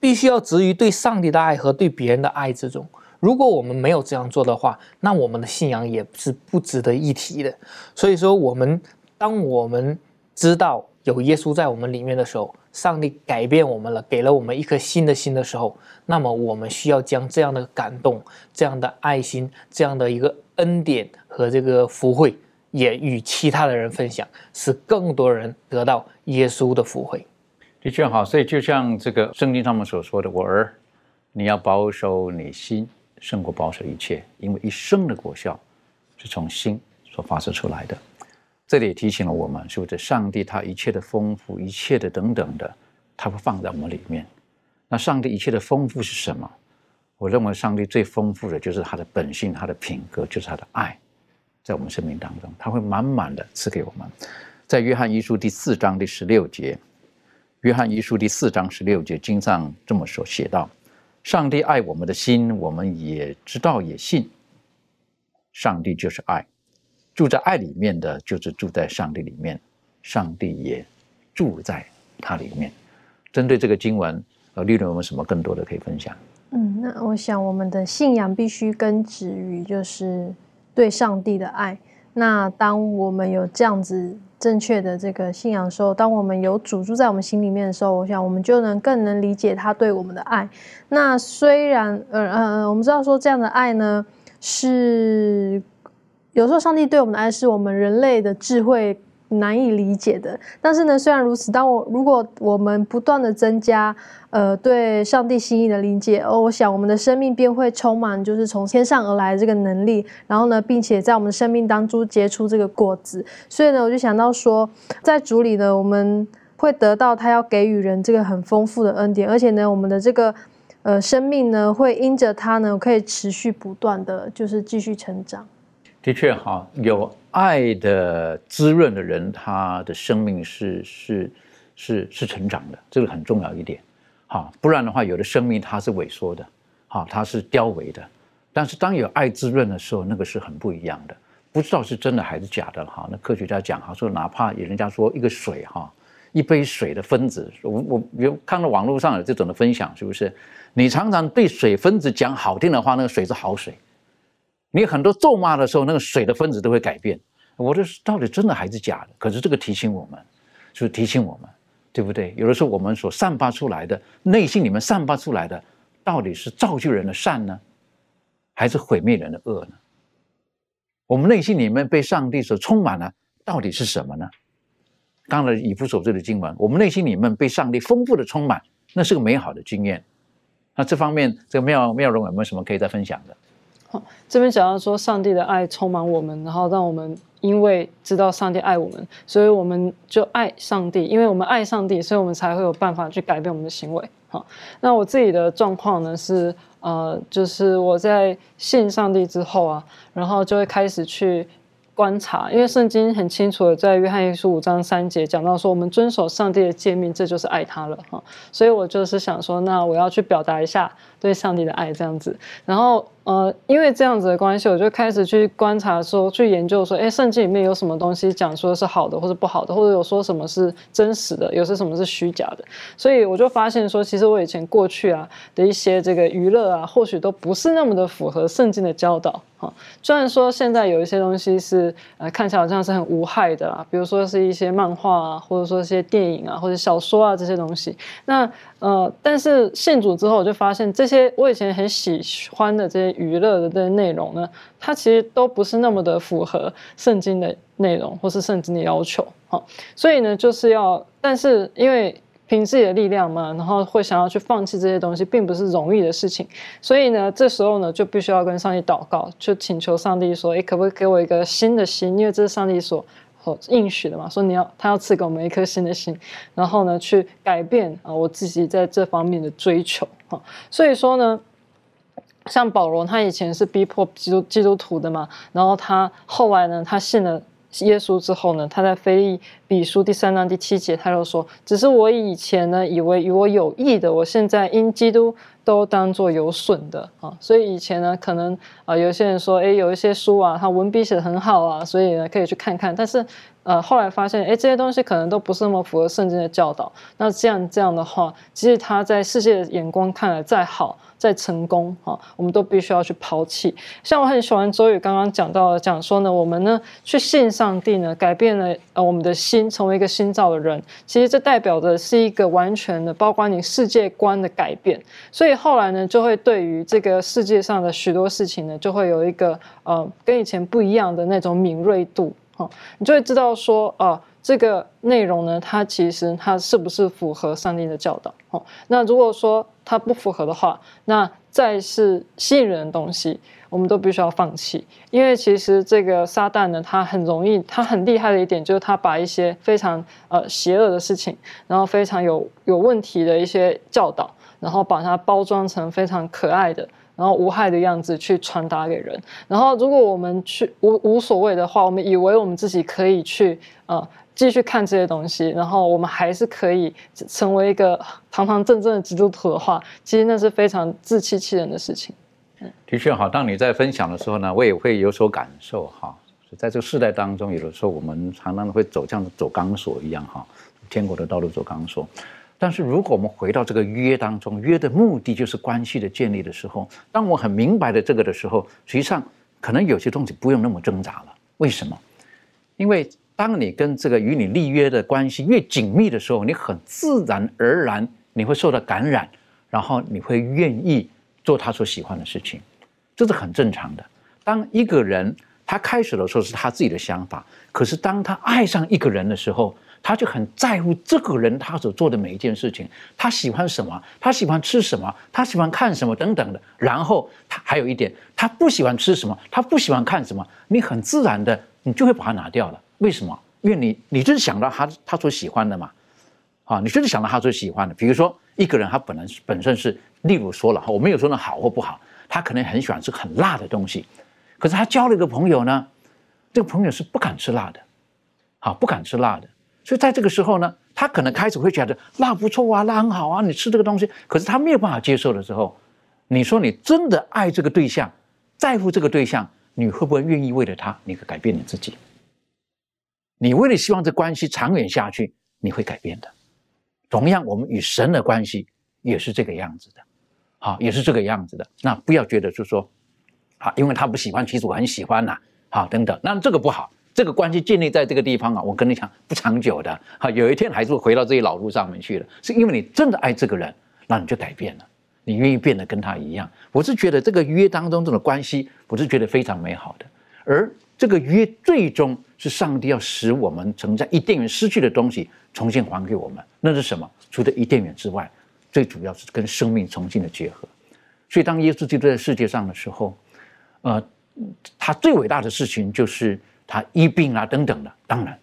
必须要植于对上帝的爱和对别人的爱之中。如果我们没有这样做的话，那我们的信仰也是不值得一提的。所以说，我们当我们知道有耶稣在我们里面的时候，上帝改变我们了，给了我们一颗新的心的时候，那么我们需要将这样的感动、这样的爱心、这样的一个恩典和这个福慧，也与其他的人分享，使更多人得到耶稣的福慧。的确好，所以就像这个圣经上面所说的：“我儿，你要保守你心。”胜过保守一切，因为一生的果效是从心所发射出来的。这里也提醒了我们，是不是上帝他一切的丰富，一切的等等的，他会放在我们里面。那上帝一切的丰富是什么？我认为上帝最丰富的就是他的本性，他的品格，就是他的爱，在我们生命当中，他会满满的赐给我们。在约翰一书第四章第十六节，约翰一书第四章十六节经上这么说写道。上帝爱我们的心，我们也知道也信。上帝就是爱，住在爱里面的就是住在上帝里面，上帝也住在他里面。针对这个经文，呃，利伦有没有什么更多的可以分享？嗯，那我想我们的信仰必须根植于就是对上帝的爱。那当我们有这样子。正确的这个信仰的时候，当我们有主住在我们心里面的时候，我想我们就能更能理解他对我们的爱。那虽然，呃呃，我们知道说这样的爱呢，是有时候上帝对我们的爱是我们人类的智慧难以理解的。但是呢，虽然如此，当我如果我们不断的增加，呃，对上帝心意的理解，哦，我想我们的生命便会充满，就是从天上而来的这个能力。然后呢，并且在我们生命当中结出这个果子。所以呢，我就想到说，在主里呢，我们会得到他要给予人这个很丰富的恩典，而且呢，我们的这个呃生命呢，会因着他呢，可以持续不断的就是继续成长。的确哈，有爱的滋润的人，他的生命是是是是成长的，这个很重要一点。好，不然的话，有的生命它是萎缩的，好，它是凋萎的。但是当有爱滋润的时候，那个是很不一样的。不知道是真的还是假的哈。那科学家讲哈，说哪怕有人家说一个水哈，一杯水的分子，我我有看到网络上有这种的分享，是不是？你常常对水分子讲好听的话，那个水是好水。你很多咒骂的时候，那个水的分子都会改变。我这到底真的还是假的？可是这个提醒我们，就是提醒我们，对不对？有的时候我们所散发出来的内心里面散发出来的，到底是造就人的善呢，还是毁灭人的恶呢？我们内心里面被上帝所充满了，到底是什么呢？当然，以弗所这的经文，我们内心里面被上帝丰富的充满，那是个美好的经验。那这方面，这个妙妙容有没有什么可以再分享的？这边讲到说，上帝的爱充满我们，然后让我们因为知道上帝爱我们，所以我们就爱上帝。因为我们爱上帝，所以我们才会有办法去改变我们的行为。好，那我自己的状况呢是，呃，就是我在信上帝之后啊，然后就会开始去。观察，因为圣经很清楚的在约翰一书五章三节讲到说，我们遵守上帝的诫命，这就是爱他了哈。所以我就是想说，那我要去表达一下对上帝的爱这样子。然后呃，因为这样子的关系，我就开始去观察说，去研究说，哎，圣经里面有什么东西讲说是好的或者不好的，或者有说什么是真实的，有些什么是虚假的。所以我就发现说，其实我以前过去啊的一些这个娱乐啊，或许都不是那么的符合圣经的教导。好，虽然说现在有一些东西是呃看起来好像是很无害的啊，比如说是一些漫画啊，或者说一些电影啊，或者小说啊这些东西。那呃，但是信主之后，我就发现这这些我以前很喜欢的这些娱乐的这些内容呢，它其实都不是那么的符合圣经的内容或是圣经的要求。好，所以呢，就是要，但是因为。凭自己的力量嘛，然后会想要去放弃这些东西，并不是容易的事情。所以呢，这时候呢，就必须要跟上帝祷告，就请求上帝说：“诶，可不可以给我一个新的心？因为这是上帝所应许的嘛，说你要他要赐给我们一颗新的心，然后呢，去改变啊我自己在这方面的追求啊。所以说呢，像保罗，他以前是逼迫基督基督徒的嘛，然后他后来呢，他信了。耶稣之后呢，他在腓利比书第三章第七节，他就说：“只是我以前呢，以为与我有益的，我现在因基督都当做有损的啊。所以以前呢，可能啊，有些人说，哎，有一些书啊，他文笔写的很好啊，所以呢，可以去看看。但是，呃，后来发现，哎，这些东西可能都不是那么符合圣经的教导。那这样这样的话，即使他在世界的眼光看来再好。”再成功啊，我们都必须要去抛弃。像我很喜欢周宇刚刚讲到的，讲说呢，我们呢去信上帝呢，改变了呃我们的心，成为一个新造的人。其实这代表的是一个完全的，包括你世界观的改变。所以后来呢，就会对于这个世界上的许多事情呢，就会有一个呃跟以前不一样的那种敏锐度哈，你就会知道说啊。这个内容呢，它其实它是不是符合上帝的教导？哦，那如果说它不符合的话，那再是吸引人的东西，我们都必须要放弃。因为其实这个撒旦呢，他很容易，他很厉害的一点就是他把一些非常呃邪恶的事情，然后非常有有问题的一些教导，然后把它包装成非常可爱的。然后无害的样子去传达给人。然后如果我们去无无所谓的话，我们以为我们自己可以去呃继续看这些东西，然后我们还是可以成为一个堂堂正正的基督徒的话，其实那是非常自欺欺人的事情。的确哈，当你在分享的时候呢，我也会有所感受哈。在这个世代当中，有的时候我们常常会走像走钢索一样哈，天国的道路走钢索。但是，如果我们回到这个约当中，约的目的就是关系的建立的时候，当我很明白的这个的时候，实际上可能有些东西不用那么挣扎了。为什么？因为当你跟这个与你立约的关系越紧密的时候，你很自然而然你会受到感染，然后你会愿意做他所喜欢的事情，这是很正常的。当一个人他开始的时候是他自己的想法，可是当他爱上一个人的时候，他就很在乎这个人他所做的每一件事情，他喜欢什么，他喜欢吃什么，他喜欢看什么等等的。然后他还有一点，他不喜欢吃什么，他不喜欢看什么，你很自然的你就会把它拿掉了。为什么？因为你你就是想到他他所喜欢的嘛，啊，你就是想到他所喜欢的。比如说一个人他本来本身是，例如说了，我没有说那好或不好，他可能很喜欢吃很辣的东西，可是他交了一个朋友呢，这个朋友是不敢吃辣的，好不敢吃辣的。所以在这个时候呢，他可能开始会觉得辣不错啊，辣很好啊，你吃这个东西，可是他没有办法接受的时候，你说你真的爱这个对象，在乎这个对象，你会不会愿意为了他，你改变你自己？你为了希望这关系长远下去，你会改变的。同样，我们与神的关系也是这个样子的，好，也是这个样子的。那不要觉得就说，啊，因为他不喜欢，其实我很喜欢呐，好，等等，那这个不好。这个关系建立在这个地方啊，我跟你讲不长久的，哈，有一天还是会回到这些老路上面去的。是因为你真的爱这个人，那你就改变了，你愿意变得跟他一样。我是觉得这个约当中这种关系，我是觉得非常美好的。而这个约最终是上帝要使我们曾在伊甸园失去的东西重新还给我们，那是什么？除了伊甸园之外，最主要是跟生命重新的结合。所以当耶稣基督在世界上的时候，呃，他最伟大的事情就是。他医病啊，等等的，当然，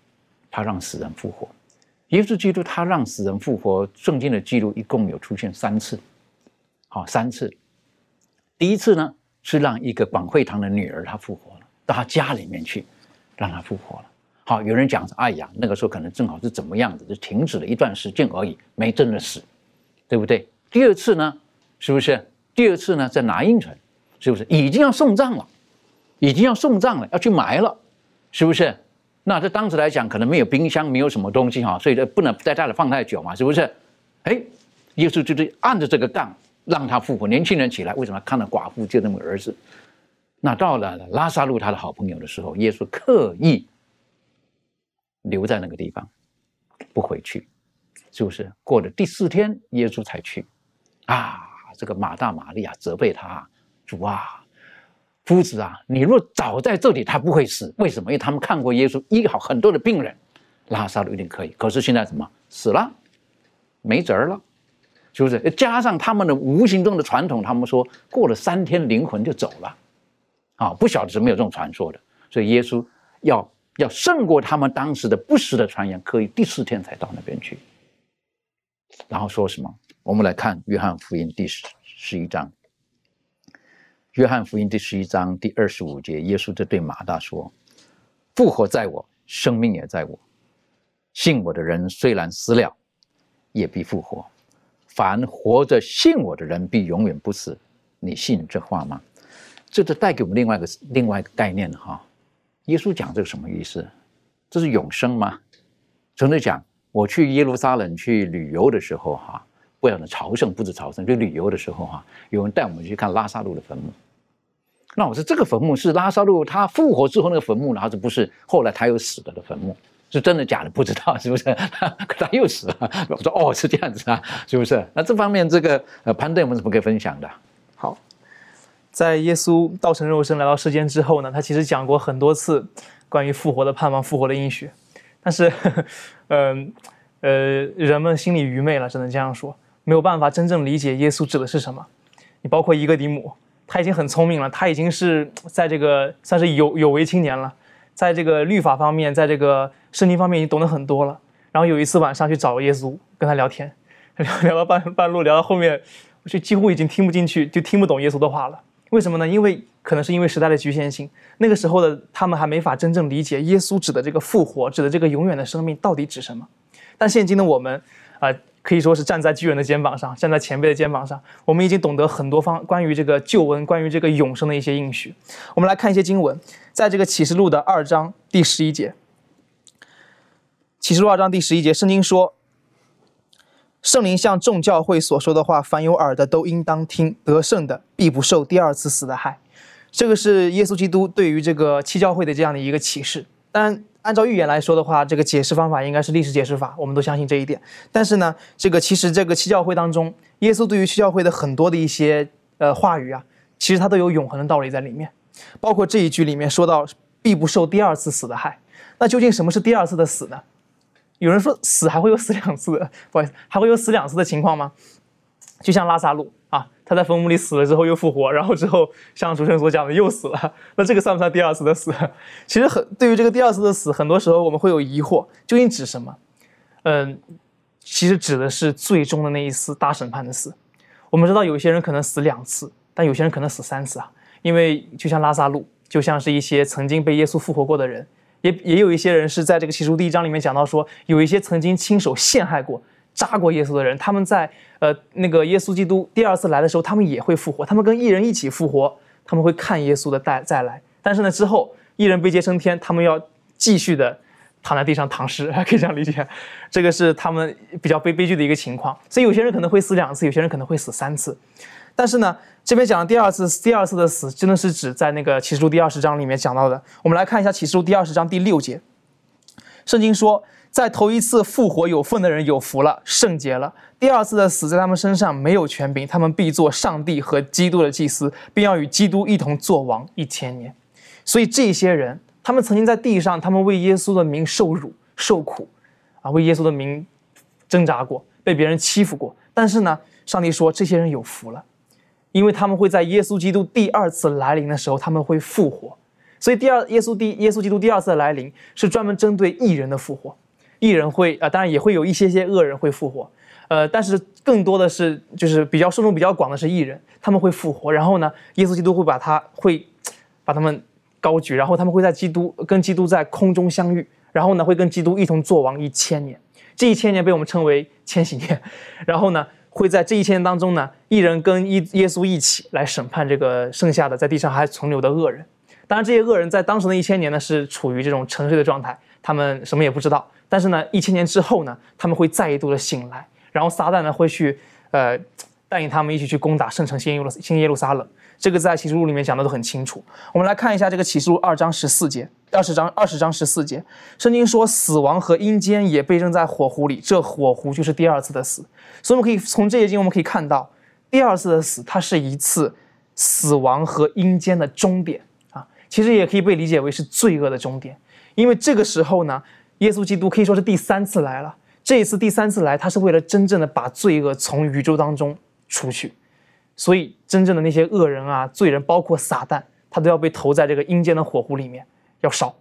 他让死人复活。耶稣基督他让死人复活，圣经的记录一共有出现三次，好三次。第一次呢是让一个广惠堂的女儿她复活了，到她家里面去，让她复活了。好，有人讲说，哎呀，那个时候可能正好是怎么样子，就停止了一段时间而已，没真的死，对不对？第二次呢，是不是？第二次呢，在拿因城，是不是已经要送葬了？已经要送葬了，要去埋了。是不是？那在当时来讲，可能没有冰箱，没有什么东西哈，所以这不能在家里放太久嘛，是不是？哎，耶稣就是按着这个杠让他复活，年轻人起来，为什么看到寡妇就那么儿子？那到了拉萨路他的好朋友的时候，耶稣刻意留在那个地方，不回去，是不是？过了第四天，耶稣才去。啊，这个马大、玛利亚责备他，主啊。夫子啊，你若早在这里，他不会死。为什么？因为他们看过耶稣医好很多的病人，拉萨路一定可以。可是现在什么死了，没辙了，是不是？加上他们的无形中的传统，他们说过了三天灵魂就走了，啊，不晓得是没有这种传说的。所以耶稣要要胜过他们当时的不实的传言，可以第四天才到那边去。然后说什么？我们来看约翰福音第十十一章。约翰福音第十一章第二十五节，耶稣就对马大说：“复活在我，生命也在我。信我的人虽然死了，也必复活。凡活着信我的人，必永远不死。你信这话吗？”这就带给我们另外一个另外一个概念哈。耶稣讲这个什么意思？这是永生吗？真的讲，我去耶路撒冷去旅游的时候哈，不要呢朝圣，不止朝圣，就旅游的时候哈，有人带我们去看拉萨路的坟墓。那我说这个坟墓是拉萨路他复活之后那个坟墓呢，还是不是后来他又死了的坟墓？是真的假的？不知道是不是？可他又死了。我说哦，是这样子啊，是不是？那这方面这个呃潘队有什么可以分享的？好，在耶稣道成肉身来到世间之后呢，他其实讲过很多次关于复活的盼望、复活的应许，但是，嗯 呃，人们心里愚昧了，只能这样说，没有办法真正理解耶稣指的是什么。你包括伊格迪姆。他已经很聪明了，他已经是 在这个 算是有有为青年了，在这个律法方面，在这个圣经方面已经懂得很多了。然后有一次晚上去找耶稣，跟他聊天，聊聊到半半路，聊到后面，我就几乎已经听不进去，就听不懂耶稣的话了。为什么呢？因为可能是因为时代的局限性，那个时候的他们还没法真正理解耶稣指的这个复活，指的这个永远的生命到底指什么。但现今的我们，啊。可以说是站在巨人的肩膀上，站在前辈的肩膀上，我们已经懂得很多方关于这个救恩、关于这个永生的一些应许。我们来看一些经文，在这个启示录的二章第十一节，启示录二章第十一节，圣经说：“圣灵向众教会所说的话，凡有耳的都应当听，得胜的必不受第二次死的害。”这个是耶稣基督对于这个七教会的这样的一个启示。但。按照预言来说的话，这个解释方法应该是历史解释法，我们都相信这一点。但是呢，这个其实这个七教会当中，耶稣对于七教会的很多的一些呃话语啊，其实它都有永恒的道理在里面。包括这一句里面说到，必不受第二次死的害。那究竟什么是第二次的死呢？有人说死还会有死两次，不好意思，还会有死两次的情况吗？就像拉萨路啊，他在坟墓里死了之后又复活，然后之后像主持人所讲的又死了，那这个算不算第二次的死？其实很对于这个第二次的死，很多时候我们会有疑惑，究竟指什么？嗯，其实指的是最终的那一次大审判的死。我们知道有些人可能死两次，但有些人可能死三次啊，因为就像拉萨路，就像是一些曾经被耶稣复活过的人，也也有一些人是在这个启示第一章里面讲到说，有一些曾经亲手陷害过。扎过耶稣的人，他们在呃那个耶稣基督第二次来的时候，他们也会复活，他们跟异人一起复活，他们会看耶稣的再再来。但是呢，之后异人被接升天，他们要继续的躺在地上躺尸，可以这样理解。这个是他们比较悲悲剧的一个情况。所以有些人可能会死两次，有些人可能会死三次。但是呢，这边讲的第二次第二次的死，真的是指在那个启示录第二十章里面讲到的。我们来看一下启示录第二十章第六节，圣经说。在头一次复活有份的人有福了，圣洁了。第二次的死在他们身上没有权柄，他们必做上帝和基督的祭司，并要与基督一同作王一千年。所以这些人，他们曾经在地上，他们为耶稣的名受辱受苦，啊，为耶稣的名挣扎过，被别人欺负过。但是呢，上帝说这些人有福了，因为他们会在耶稣基督第二次来临的时候，他们会复活。所以第二耶稣第耶稣基督第二次的来临是专门针对异人的复活。艺人会啊，当然也会有一些些恶人会复活，呃，但是更多的是就是比较受众比较广的是艺人，他们会复活，然后呢，耶稣基督会把他会把他们高举，然后他们会在基督跟基督在空中相遇，然后呢会跟基督一同作王一千年，这一千年被我们称为千禧年，然后呢会在这一千年当中呢，艺人跟一耶稣一起来审判这个剩下的在地上还存留的恶人，当然这些恶人在当时的一千年呢是处于这种沉睡的状态，他们什么也不知道。但是呢，一千年之后呢，他们会再一度的醒来，然后撒旦呢会去，呃，带领他们一起去攻打圣城新耶路新耶路撒冷。这个在启示录里面讲的都很清楚。我们来看一下这个启示录二章十四节，二十章二十章十四节，圣经说死亡和阴间也被扔在火湖里，这火湖就是第二次的死。所以我们可以从这些经我们可以看到，第二次的死它是一次死亡和阴间的终点啊，其实也可以被理解为是罪恶的终点，因为这个时候呢。耶稣基督可以说是第三次来了。这一次第三次来，他是为了真正的把罪恶从宇宙当中除去。所以，真正的那些恶人啊、罪人，包括撒旦，他都要被投在这个阴间的火湖里面，要烧。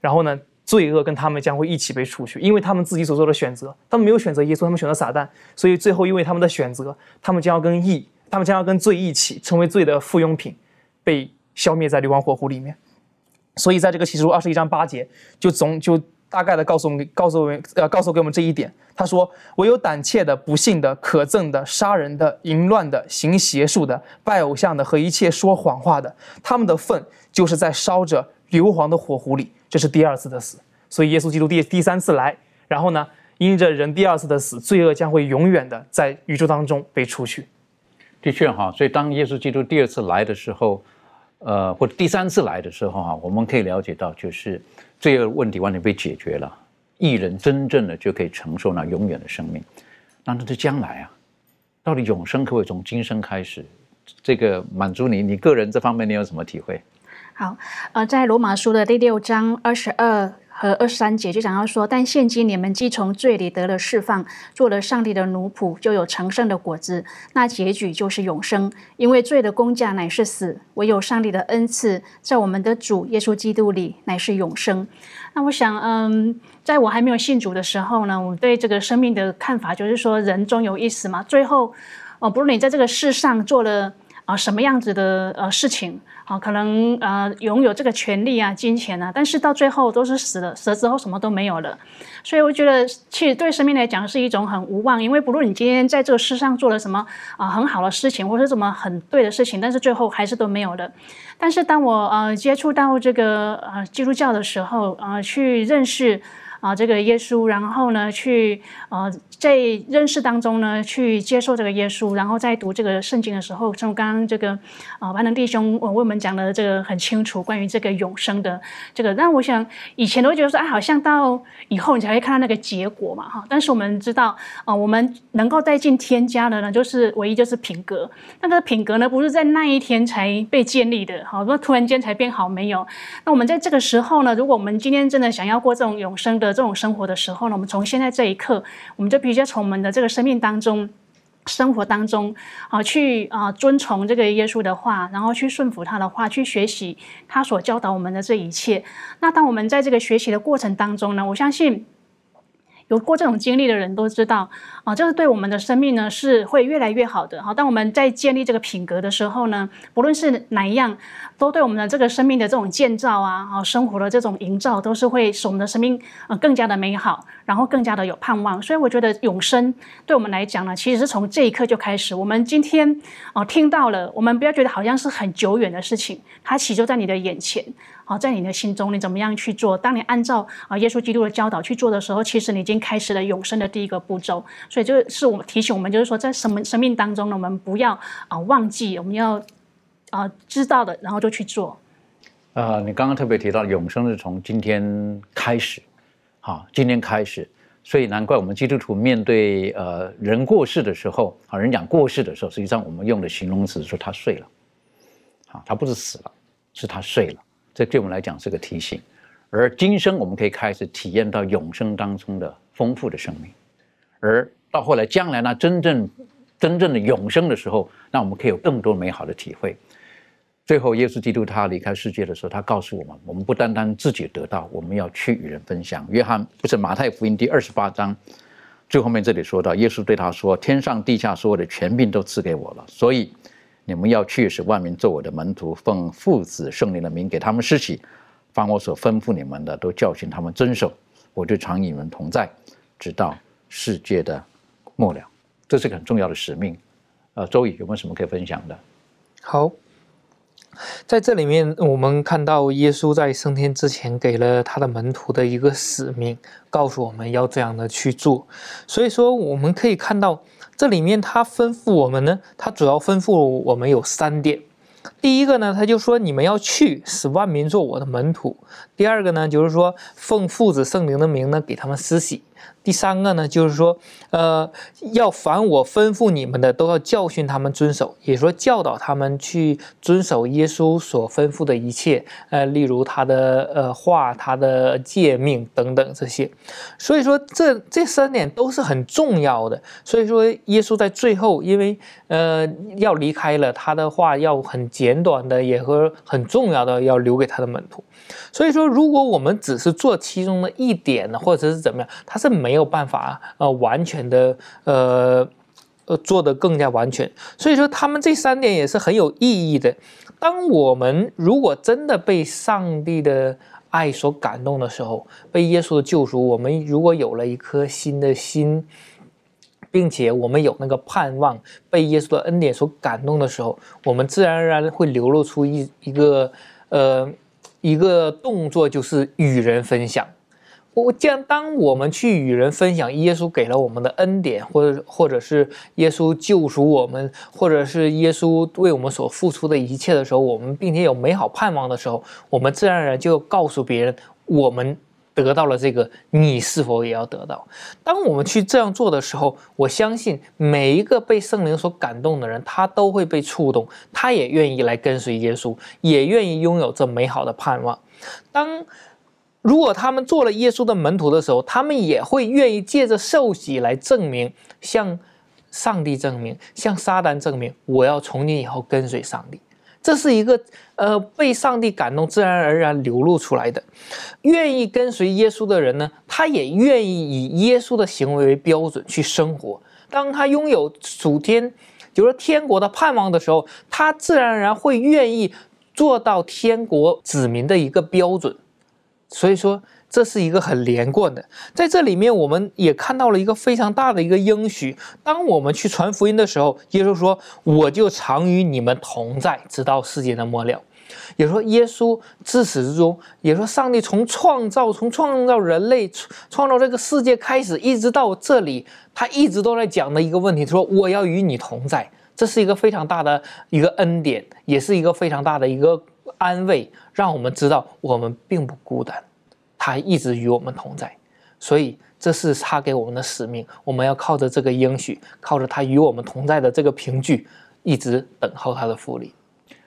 然后呢，罪恶跟他们将会一起被除去，因为他们自己所做的选择，他们没有选择耶稣，他们选择撒旦。所以最后，因为他们的选择，他们将要跟义，他们将要跟罪一起，成为罪的附庸品，被消灭在硫磺火湖里面。所以，在这个启示录二十一章八节，就总就。大概的告诉我们，告诉我们，呃，告诉给我们这一点。他说：“唯有胆怯的、不幸的、可憎的、杀人的、淫乱的、行邪术的、拜偶像的和一切说谎话的，他们的份就是在烧着硫磺的火湖里。这是第二次的死。所以耶稣基督第第三次来，然后呢，因着人第二次的死，罪恶将会永远的在宇宙当中被除去。的确哈，所以当耶稣基督第二次来的时候，呃，或者第三次来的时候哈，我们可以了解到就是。”这个问题完全被解决了，艺人真正的就可以承受那永远的生命。那那这将来啊，到底永生可不可以从今生开始？这个满足你，你个人这方面你有什么体会？好，呃，在罗马书的第六章二十二。和二十三节就讲到说，但现今你们既从罪里得了释放，做了上帝的奴仆，就有成圣的果子。那结局就是永生，因为罪的工价乃是死，唯有上帝的恩赐在我们的主耶稣基督里乃是永生。那我想，嗯，在我还没有信主的时候呢，我对这个生命的看法就是说，人终有一死嘛。最后，哦，不论你在这个世上做了啊什么样子的呃事情。好，可能呃拥有这个权利啊、金钱啊，但是到最后都是死了，死了之后什么都没有了。所以我觉得，其实对生命来讲是一种很无望，因为不论你今天在这个世上做了什么啊很好的事情，或者什么很对的事情，但是最后还是都没有了。但是当我呃接触到这个呃基督教的时候，呃去认识。啊这个耶稣，然后呢去呃在认识当中呢去接受这个耶稣，然后在读这个圣经的时候，从刚刚这个啊万能弟兄我为我们讲的这个很清楚关于这个永生的这个，那我想以前都会觉得说，哎，好像到以后你才会看到那个结果嘛，哈，但是我们知道啊，我们能够带进添加的呢，就是唯一就是品格，那个品格呢不是在那一天才被建立的，好，说突然间才变好没有，那我们在这个时候呢，如果我们今天真的想要过这种永生的这种生活的时候呢，我们从现在这一刻，我们就必须要从我们的这个生命当中、生活当中啊，去啊遵从这个耶稣的话，然后去顺服他的话，去学习他所教导我们的这一切。那当我们在这个学习的过程当中呢，我相信。有过这种经历的人都知道，啊，这是对我们的生命呢是会越来越好的。好，当我们在建立这个品格的时候呢，不论是哪一样，都对我们的这个生命的这种建造啊，啊，生活的这种营造，都是会使我们的生命呃更加的美好，然后更加的有盼望。所以我觉得永生对我们来讲呢，其实是从这一刻就开始。我们今天哦听到了，我们不要觉得好像是很久远的事情，它其实就在你的眼前。好，在你的心中，你怎么样去做？当你按照啊耶稣基督的教导去做的时候，其实你已经开始了永生的第一个步骤。所以，就是我们提醒我们，就是说，在什么生命当中呢？我们不要啊忘记，我们要啊知道的，然后就去做。呃，你刚刚特别提到永生是从今天开始，好，今天开始，所以难怪我们基督徒面对呃人过世的时候，啊人讲过世的时候，实际上我们用的形容词说他睡了，啊，他不是死了，是他睡了。这对我们来讲是个提醒，而今生我们可以开始体验到永生当中的丰富的生命，而到后来将来呢，真正真正的永生的时候，那我们可以有更多美好的体会。最后，耶稣基督他离开世界的时候，他告诉我们：我们不单单自己得到，我们要去与人分享。约翰不是马太福音第二十八章最后面这里说到，耶稣对他说：“天上地下所有的权柄都赐给我了，所以。”你们要去使万民做我的门徒，奉父子圣灵的名给他们施洗，凡我所吩咐你们的，都教训他们遵守。我就常与你们同在，直到世界的末了。这是个很重要的使命。呃，周宇有没有什么可以分享的？好，在这里面我们看到耶稣在升天之前给了他的门徒的一个使命，告诉我们要这样的去做。所以说，我们可以看到。这里面他吩咐我们呢，他主要吩咐我们有三点。第一个呢，他就说你们要去使万民做我的门徒。第二个呢，就是说奉父子圣灵的名呢，给他们施洗。第三个呢，就是说，呃，要凡我吩咐你们的，都要教训他们遵守，也说教导他们去遵守耶稣所吩咐的一切，呃，例如他的呃话、他的诫命等等这些。所以说，这这三点都是很重要的。所以说，耶稣在最后，因为呃要离开了，他的话要很简短的，也和很重要的要留给他的门徒。所以说，如果我们只是做其中的一点呢，或者是怎么样，他是没有办法呃完全的呃呃做的更加完全。所以说，他们这三点也是很有意义的。当我们如果真的被上帝的爱所感动的时候，被耶稣的救赎，我们如果有了一颗新的心，并且我们有那个盼望，被耶稣的恩典所感动的时候，我们自然而然会流露出一一个呃。一个动作就是与人分享。我将当我们去与人分享耶稣给了我们的恩典，或者或者是耶稣救赎我们，或者是耶稣为我们所付出的一切的时候，我们并且有美好盼望的时候，我们自然而然就告诉别人我们。得到了这个，你是否也要得到？当我们去这样做的时候，我相信每一个被圣灵所感动的人，他都会被触动，他也愿意来跟随耶稣，也愿意拥有这美好的盼望。当如果他们做了耶稣的门徒的时候，他们也会愿意借着受洗来证明，向上帝证明，向撒旦证明，我要从今以后跟随上帝。这是一个呃被上帝感动，自然而然流露出来的。愿意跟随耶稣的人呢，他也愿意以耶稣的行为为标准去生活。当他拥有属天，就是天国的盼望的时候，他自然而然会愿意做到天国子民的一个标准。所以说。这是一个很连贯的，在这里面我们也看到了一个非常大的一个应许。当我们去传福音的时候，耶稣说：“我就常与你们同在，直到世界的末了。”也说耶稣自始至终，也说上帝从创造从创造人类创造这个世界开始，一直到这里，他一直都在讲的一个问题，说我要与你同在，这是一个非常大的一个恩典，也是一个非常大的一个安慰，让我们知道我们并不孤单，他一直与我们同在，所以这是他给我们的使命，我们要靠着这个应许，靠着他与我们同在的这个凭据，一直等候他的复利。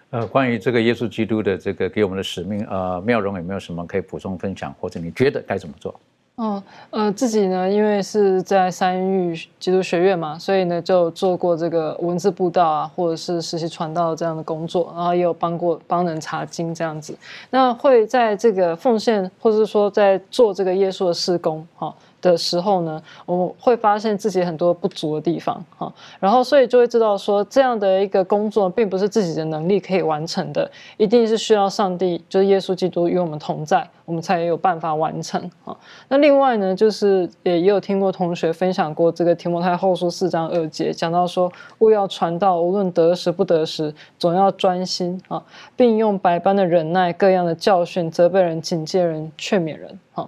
呃，关于这个耶稣基督的这个给我们的使命，呃，妙容有没有什么可以补充分享，或者你觉得该怎么做？哦，呃，自己呢，因为是在三育基督学院嘛，所以呢，就做过这个文字布道啊，或者是实习传道这样的工作，然后也有帮过帮人查经这样子。那会在这个奉献，或者是说在做这个耶稣的施工，哈。的时候呢，我会发现自己很多不足的地方哈，然后所以就会知道说，这样的一个工作并不是自己的能力可以完成的，一定是需要上帝，就是耶稣基督与我们同在，我们才有办法完成啊。那另外呢，就是也也有听过同学分享过这个提摩太后书四章二节，讲到说，勿要传道，无论得时不得时，总要专心啊，并用百般的忍耐，各样的教训，责备人，警戒人，劝勉人啊。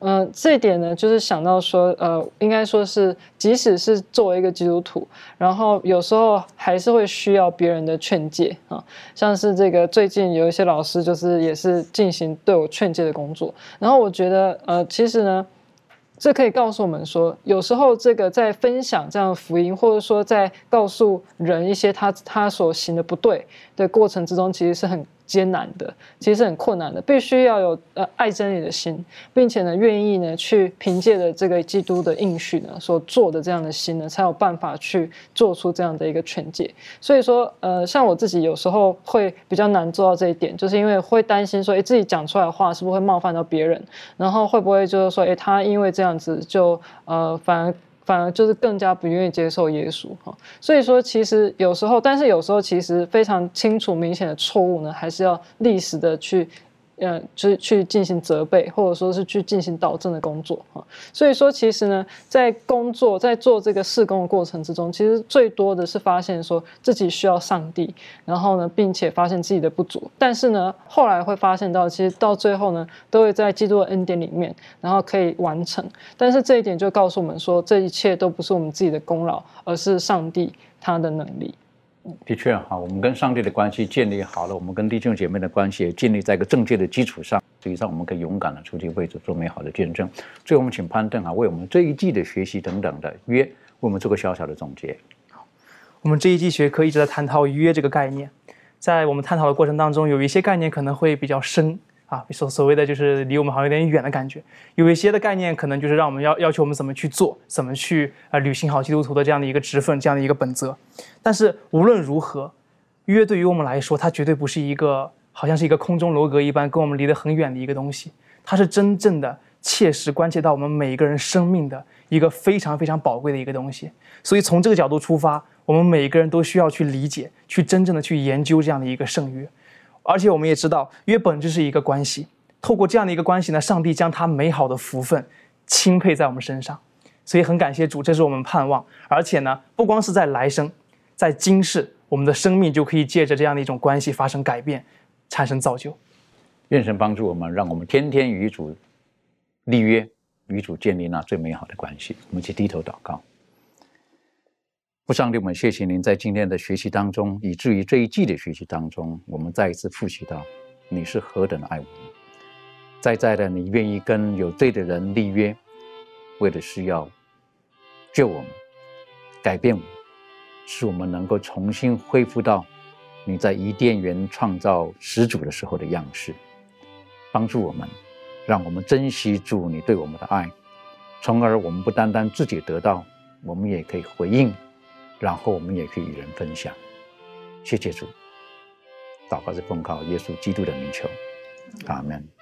嗯，这点呢，就是想到说，呃，应该说是，即使是作为一个基督徒，然后有时候还是会需要别人的劝诫啊，像是这个最近有一些老师，就是也是进行对我劝诫的工作，然后我觉得，呃，其实呢，这可以告诉我们说，有时候这个在分享这样的福音，或者说在告诉人一些他他所行的不对的过程之中，其实是很。艰难的，其实是很困难的，必须要有呃爱真理的心，并且呢，愿意呢去凭借着这个基督的应许呢所做的这样的心呢，才有办法去做出这样的一个劝诫。所以说，呃，像我自己有时候会比较难做到这一点，就是因为会担心说，哎，自己讲出来的话是不是会冒犯到别人，然后会不会就是说，哎，他因为这样子就呃反而。反而就是更加不愿意接受耶稣哈，所以说其实有时候，但是有时候其实非常清楚明显的错误呢，还是要历史的去。嗯，就是去进行责备，或者说是去进行导正的工作哈。所以说，其实呢，在工作在做这个事工的过程之中，其实最多的是发现说自己需要上帝，然后呢，并且发现自己的不足。但是呢，后来会发现到，其实到最后呢，都会在基督的恩典里面，然后可以完成。但是这一点就告诉我们说，这一切都不是我们自己的功劳，而是上帝他的能力。的确哈，我们跟上帝的关系建立好了，我们跟弟兄姐妹的关系也建立在一个正确的基础上，实际上我们可以勇敢的出去为主做美好的见证。最后，我们请潘邓哈，为我们这一季的学习等等的约，为我们做个小小的总结。好，我们这一季学科一直在探讨约这个概念，在我们探讨的过程当中，有一些概念可能会比较深。啊，所所谓的就是离我们好像有点远的感觉，有一些的概念可能就是让我们要要求我们怎么去做，怎么去啊履行好基督徒的这样的一个职分，这样的一个本责。但是无论如何，约对于我们来说，它绝对不是一个好像是一个空中楼阁一般跟我们离得很远的一个东西，它是真正的切实关切到我们每一个人生命的一个非常非常宝贵的一个东西。所以从这个角度出发，我们每一个人都需要去理解，去真正的去研究这样的一个圣约。而且我们也知道，约本就是一个关系。透过这样的一个关系呢，上帝将他美好的福分钦佩在我们身上，所以很感谢主，这是我们盼望。而且呢，不光是在来生，在今世，我们的生命就可以借着这样的一种关系发生改变，产生造就。愿神帮助我们，让我们天天与主立约，与主建立那最美好的关系。我们一起低头祷告。父上帝，我们谢谢您在今天的学习当中，以至于这一季的学习当中，我们再一次复习到你是何等的爱我们，在在的你愿意跟有罪的人立约，为的是要救我们、改变我们，使我们能够重新恢复到你在伊甸园创造始祖的时候的样式，帮助我们，让我们珍惜主你对我们的爱，从而我们不单单自己得到，我们也可以回应。然后我们也可以与人分享，谢谢主，祷告是奉靠耶稣基督的名求，阿门。